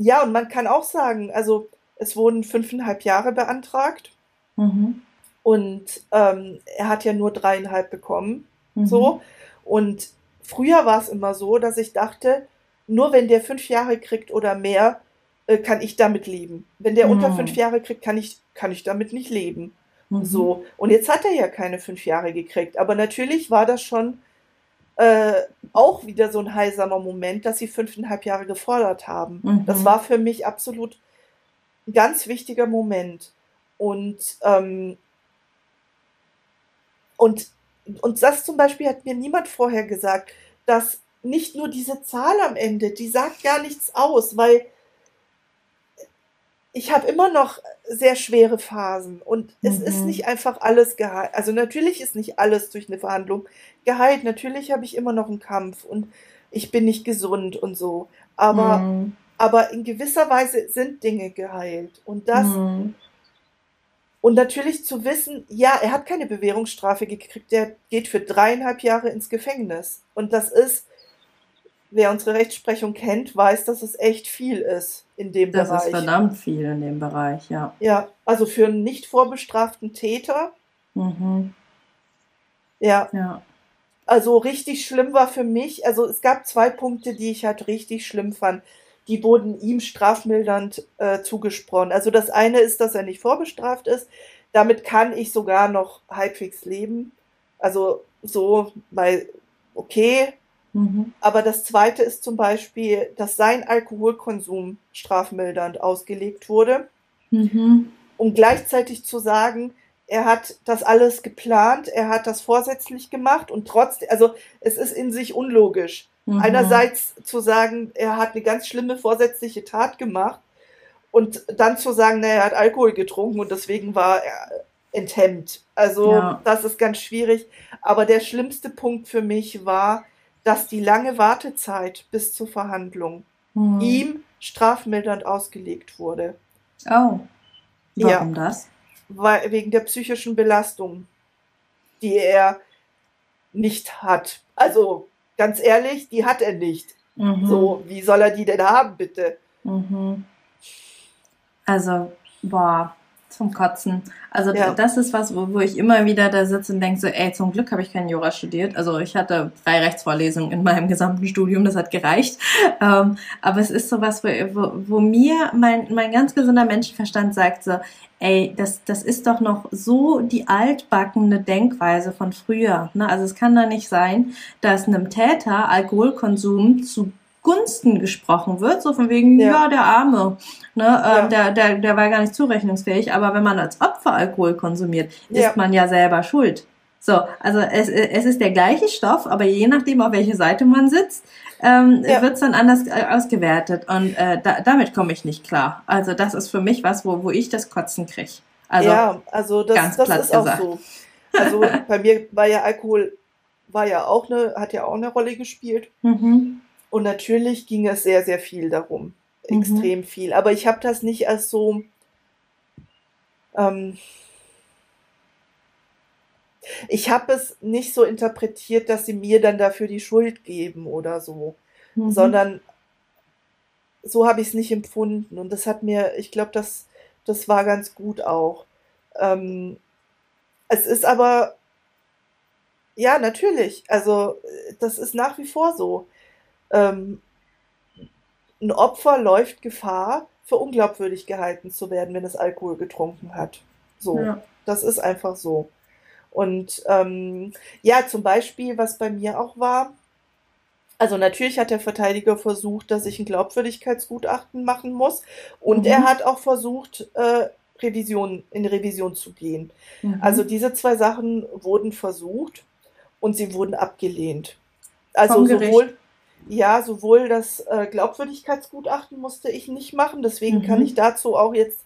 ja, und man kann auch sagen, also es wurden fünfeinhalb Jahre beantragt mhm. und ähm, er hat ja nur dreieinhalb bekommen. Mhm. So. Und früher war es immer so, dass ich dachte, nur wenn der fünf Jahre kriegt oder mehr, äh, kann ich damit leben. Wenn der unter mhm. fünf Jahre kriegt, kann ich, kann ich damit nicht leben. Mhm. So. Und jetzt hat er ja keine fünf Jahre gekriegt. Aber natürlich war das schon äh, auch wieder so ein heilsamer Moment, dass sie fünfeinhalb Jahre gefordert haben. Mhm. Das war für mich absolut ein ganz wichtiger Moment. Und, ähm, und, und das zum Beispiel hat mir niemand vorher gesagt, dass nicht nur diese Zahl am Ende, die sagt gar nichts aus, weil ich habe immer noch sehr schwere Phasen und es mhm. ist nicht einfach alles geheilt. Also natürlich ist nicht alles durch eine Verhandlung geheilt. Natürlich habe ich immer noch einen Kampf und ich bin nicht gesund und so. Aber, mhm. aber in gewisser Weise sind Dinge geheilt. Und das, mhm. und natürlich zu wissen, ja, er hat keine Bewährungsstrafe gekriegt, der geht für dreieinhalb Jahre ins Gefängnis. Und das ist, wer unsere Rechtsprechung kennt, weiß, dass es echt viel ist in dem
das
Bereich.
Das ist verdammt viel in dem Bereich, ja.
Ja, also für einen nicht vorbestraften Täter. Mhm. Ja. ja. Also richtig schlimm war für mich, also es gab zwei Punkte, die ich halt richtig schlimm fand. Die wurden ihm strafmildernd äh, zugesprochen. Also das eine ist, dass er nicht vorbestraft ist. Damit kann ich sogar noch halbwegs leben. Also so, weil, okay, Mhm. Aber das Zweite ist zum Beispiel, dass sein Alkoholkonsum strafmildernd ausgelegt wurde, mhm. um gleichzeitig zu sagen, er hat das alles geplant, er hat das vorsätzlich gemacht und trotzdem, also es ist in sich unlogisch. Mhm. Einerseits zu sagen, er hat eine ganz schlimme vorsätzliche Tat gemacht und dann zu sagen, naja, er hat Alkohol getrunken und deswegen war er enthemmt. Also ja. das ist ganz schwierig. Aber der schlimmste Punkt für mich war, dass die lange Wartezeit bis zur Verhandlung hm. ihm strafmildernd ausgelegt wurde.
Oh. Warum ja, das?
Weil, wegen der psychischen Belastung, die er nicht hat. Also ganz ehrlich, die hat er nicht. Mhm. So, wie soll er die denn haben, bitte? Mhm.
Also, boah, zum Kotzen. Also ja. das ist was, wo, wo ich immer wieder da sitze und denke so, ey, zum Glück habe ich kein Jura studiert. Also ich hatte drei Rechtsvorlesungen in meinem gesamten Studium, das hat gereicht. Ähm, aber es ist so was, wo, wo, wo mir mein, mein ganz gesunder Menschenverstand sagt so, ey, das, das ist doch noch so die altbackene Denkweise von früher. Ne? Also es kann doch nicht sein, dass einem Täter Alkoholkonsum zu Gunsten gesprochen wird, so von wegen, ja, ja der Arme, ne, ja. ähm, der, der, der war gar nicht zurechnungsfähig, aber wenn man als Opfer Alkohol konsumiert, ja. ist man ja selber schuld. So, also es, es ist der gleiche Stoff, aber je nachdem, auf welche Seite man sitzt, ähm, ja. wird es dann anders äh, ausgewertet. Und äh, da, damit komme ich nicht klar. Also das ist für mich was, wo, wo ich das Kotzen kriege. Also,
ja, also das, ganz das ist gesagt. auch so. Also bei mir war ja Alkohol, war ja auch eine, hat ja auch eine Rolle gespielt. Mhm. Und natürlich ging es sehr, sehr viel darum. Mhm. Extrem viel. Aber ich habe das nicht als so. Ähm, ich habe es nicht so interpretiert, dass sie mir dann dafür die Schuld geben oder so, mhm. sondern so habe ich es nicht empfunden. Und das hat mir, ich glaube, das, das war ganz gut auch. Ähm, es ist aber, ja, natürlich, also das ist nach wie vor so ähm, ein Opfer läuft Gefahr, für unglaubwürdig gehalten zu werden, wenn es Alkohol getrunken hat. So, ja. das ist einfach so. Und ähm, ja, zum Beispiel, was bei mir auch war, also natürlich hat der Verteidiger versucht, dass ich ein Glaubwürdigkeitsgutachten machen muss und mhm. er hat auch versucht, äh, Revision, in Revision zu gehen. Mhm. Also diese zwei Sachen wurden versucht und sie wurden abgelehnt. Also sowohl, ja, sowohl das äh, Glaubwürdigkeitsgutachten musste ich nicht machen, deswegen mhm. kann ich dazu auch jetzt,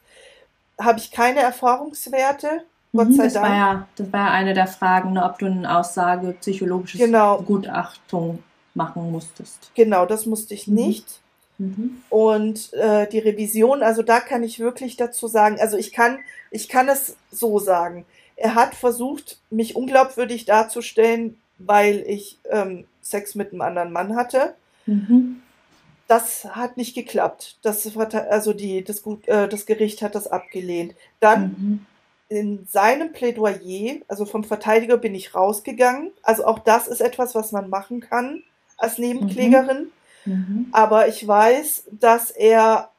habe ich keine Erfahrungswerte. Gott
mhm, sei das Dank. War ja, das war ja eine der Fragen, ne, ob du eine Aussage psychologisches genau. Gutachtung machen musstest.
Genau, das musste ich mhm. nicht. Mhm. Und äh, die Revision, also da kann ich wirklich dazu sagen, also ich kann, ich kann es so sagen. Er hat versucht, mich unglaubwürdig darzustellen, weil ich ähm, Sex mit einem anderen Mann hatte. Mhm. Das hat nicht geklappt. Das also die, das, äh, das Gericht hat das abgelehnt. Dann mhm. in seinem Plädoyer, also vom Verteidiger bin ich rausgegangen. Also auch das ist etwas, was man machen kann als Nebenklägerin. Mhm. Mhm. Aber ich weiß, dass er,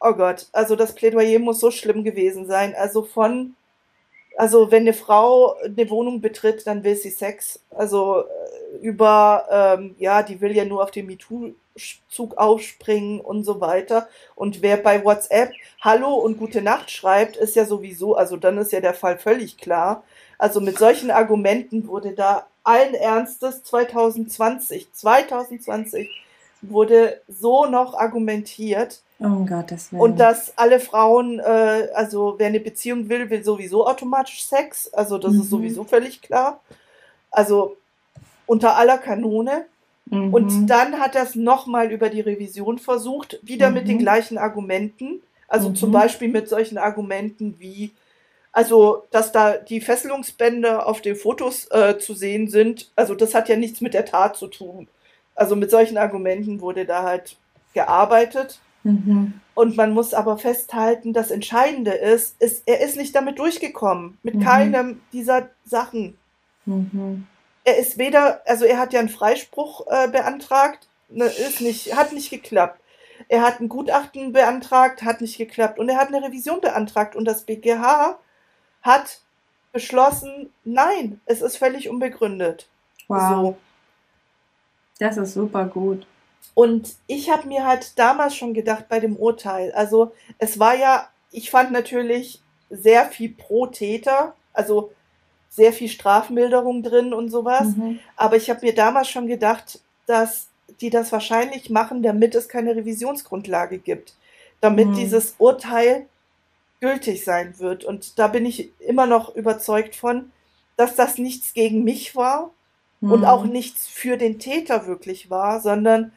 oh Gott, also das Plädoyer muss so schlimm gewesen sein. Also von, also wenn eine Frau eine Wohnung betritt, dann will sie Sex. Also äh, über, ähm, ja, die will ja nur auf den MeToo-Zug aufspringen und so weiter. Und wer bei WhatsApp Hallo und Gute Nacht schreibt, ist ja sowieso, also dann ist ja der Fall völlig klar. Also mit solchen Argumenten wurde da allen Ernstes 2020, 2020 wurde so noch argumentiert.
Oh Gottes Willen.
Und dass alle Frauen, äh, also wer eine Beziehung will, will sowieso automatisch Sex. Also das mhm. ist sowieso völlig klar. Also unter aller Kanone. Mhm. Und dann hat er es nochmal über die Revision versucht, wieder mhm. mit den mhm. gleichen Argumenten. Also zum mhm. Beispiel mit solchen Argumenten wie, also, dass da die Fesselungsbänder auf den Fotos äh, zu sehen sind, also das hat ja nichts mit der Tat zu tun. Also mit solchen Argumenten wurde da halt gearbeitet. Mhm. Und man muss aber festhalten, das Entscheidende ist, ist, er ist nicht damit durchgekommen, mit mhm. keinem dieser Sachen. Mhm. Er ist weder, also er hat ja einen Freispruch äh, beantragt, ne, ist nicht, hat nicht geklappt. Er hat ein Gutachten beantragt, hat nicht geklappt. Und er hat eine Revision beantragt. Und das BGH hat beschlossen, nein, es ist völlig unbegründet. Wow. So.
Das ist super gut.
Und ich habe mir halt damals schon gedacht bei dem Urteil, also es war ja, ich fand natürlich sehr viel pro Täter, also sehr viel Strafmilderung drin und sowas. Mhm. Aber ich habe mir damals schon gedacht, dass die das wahrscheinlich machen, damit es keine Revisionsgrundlage gibt, damit mhm. dieses Urteil gültig sein wird. Und da bin ich immer noch überzeugt von, dass das nichts gegen mich war, mhm. und auch nichts für den Täter wirklich war, sondern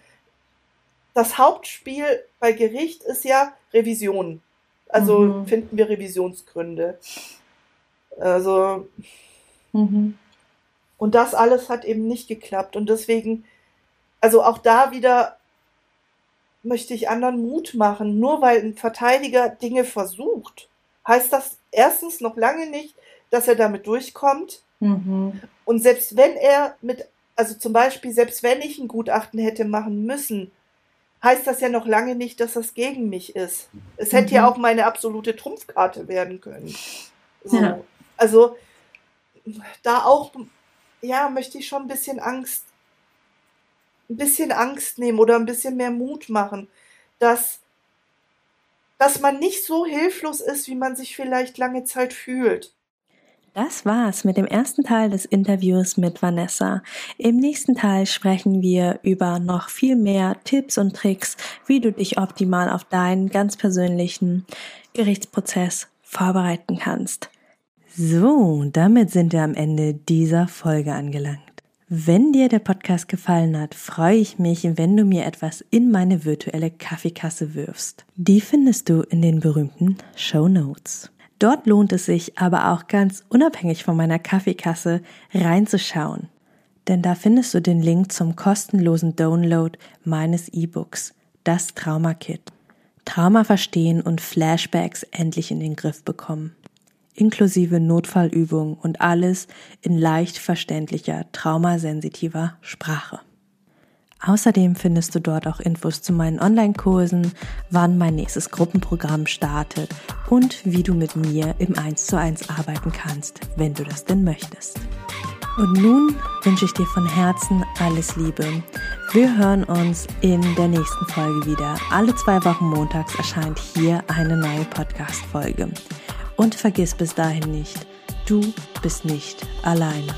das Hauptspiel bei Gericht ist ja Revision. Also mhm. finden wir Revisionsgründe. Also mhm. und das alles hat eben nicht geklappt und deswegen, also auch da wieder möchte ich anderen Mut machen. Nur weil ein Verteidiger Dinge versucht, heißt das erstens noch lange nicht, dass er damit durchkommt. Mhm. Und selbst wenn er mit, also zum Beispiel, selbst wenn ich ein Gutachten hätte machen müssen, heißt das ja noch lange nicht, dass das gegen mich ist. Es hätte mhm. ja auch meine absolute Trumpfkarte werden können. So. Ja. Also da auch, ja, möchte ich schon ein bisschen Angst, ein bisschen Angst nehmen oder ein bisschen mehr Mut machen, dass, dass man nicht so hilflos ist, wie man sich vielleicht lange Zeit fühlt.
Das war's mit dem ersten Teil des Interviews mit Vanessa. Im nächsten Teil sprechen wir über noch viel mehr Tipps und Tricks, wie du dich optimal auf deinen ganz persönlichen Gerichtsprozess vorbereiten kannst. So, damit sind wir am Ende dieser Folge angelangt. Wenn dir der Podcast gefallen hat, freue ich mich, wenn du mir etwas in meine virtuelle Kaffeekasse wirfst. Die findest du in den berühmten Show Notes. Dort lohnt es sich aber auch ganz unabhängig von meiner Kaffeekasse reinzuschauen. Denn da findest du den Link zum kostenlosen Download meines E-Books, das Trauma Kit. Trauma verstehen und Flashbacks endlich in den Griff bekommen. Inklusive Notfallübungen und alles in leicht verständlicher, traumasensitiver Sprache. Außerdem findest du dort auch Infos zu meinen Online-Kursen, wann mein nächstes Gruppenprogramm startet und wie du mit mir im 1 zu 1 arbeiten kannst, wenn du das denn möchtest. Und nun wünsche ich dir von Herzen alles Liebe. Wir hören uns in der nächsten Folge wieder. Alle zwei Wochen montags erscheint hier eine neue Podcast-Folge. Und vergiss bis dahin nicht, du bist nicht alleine.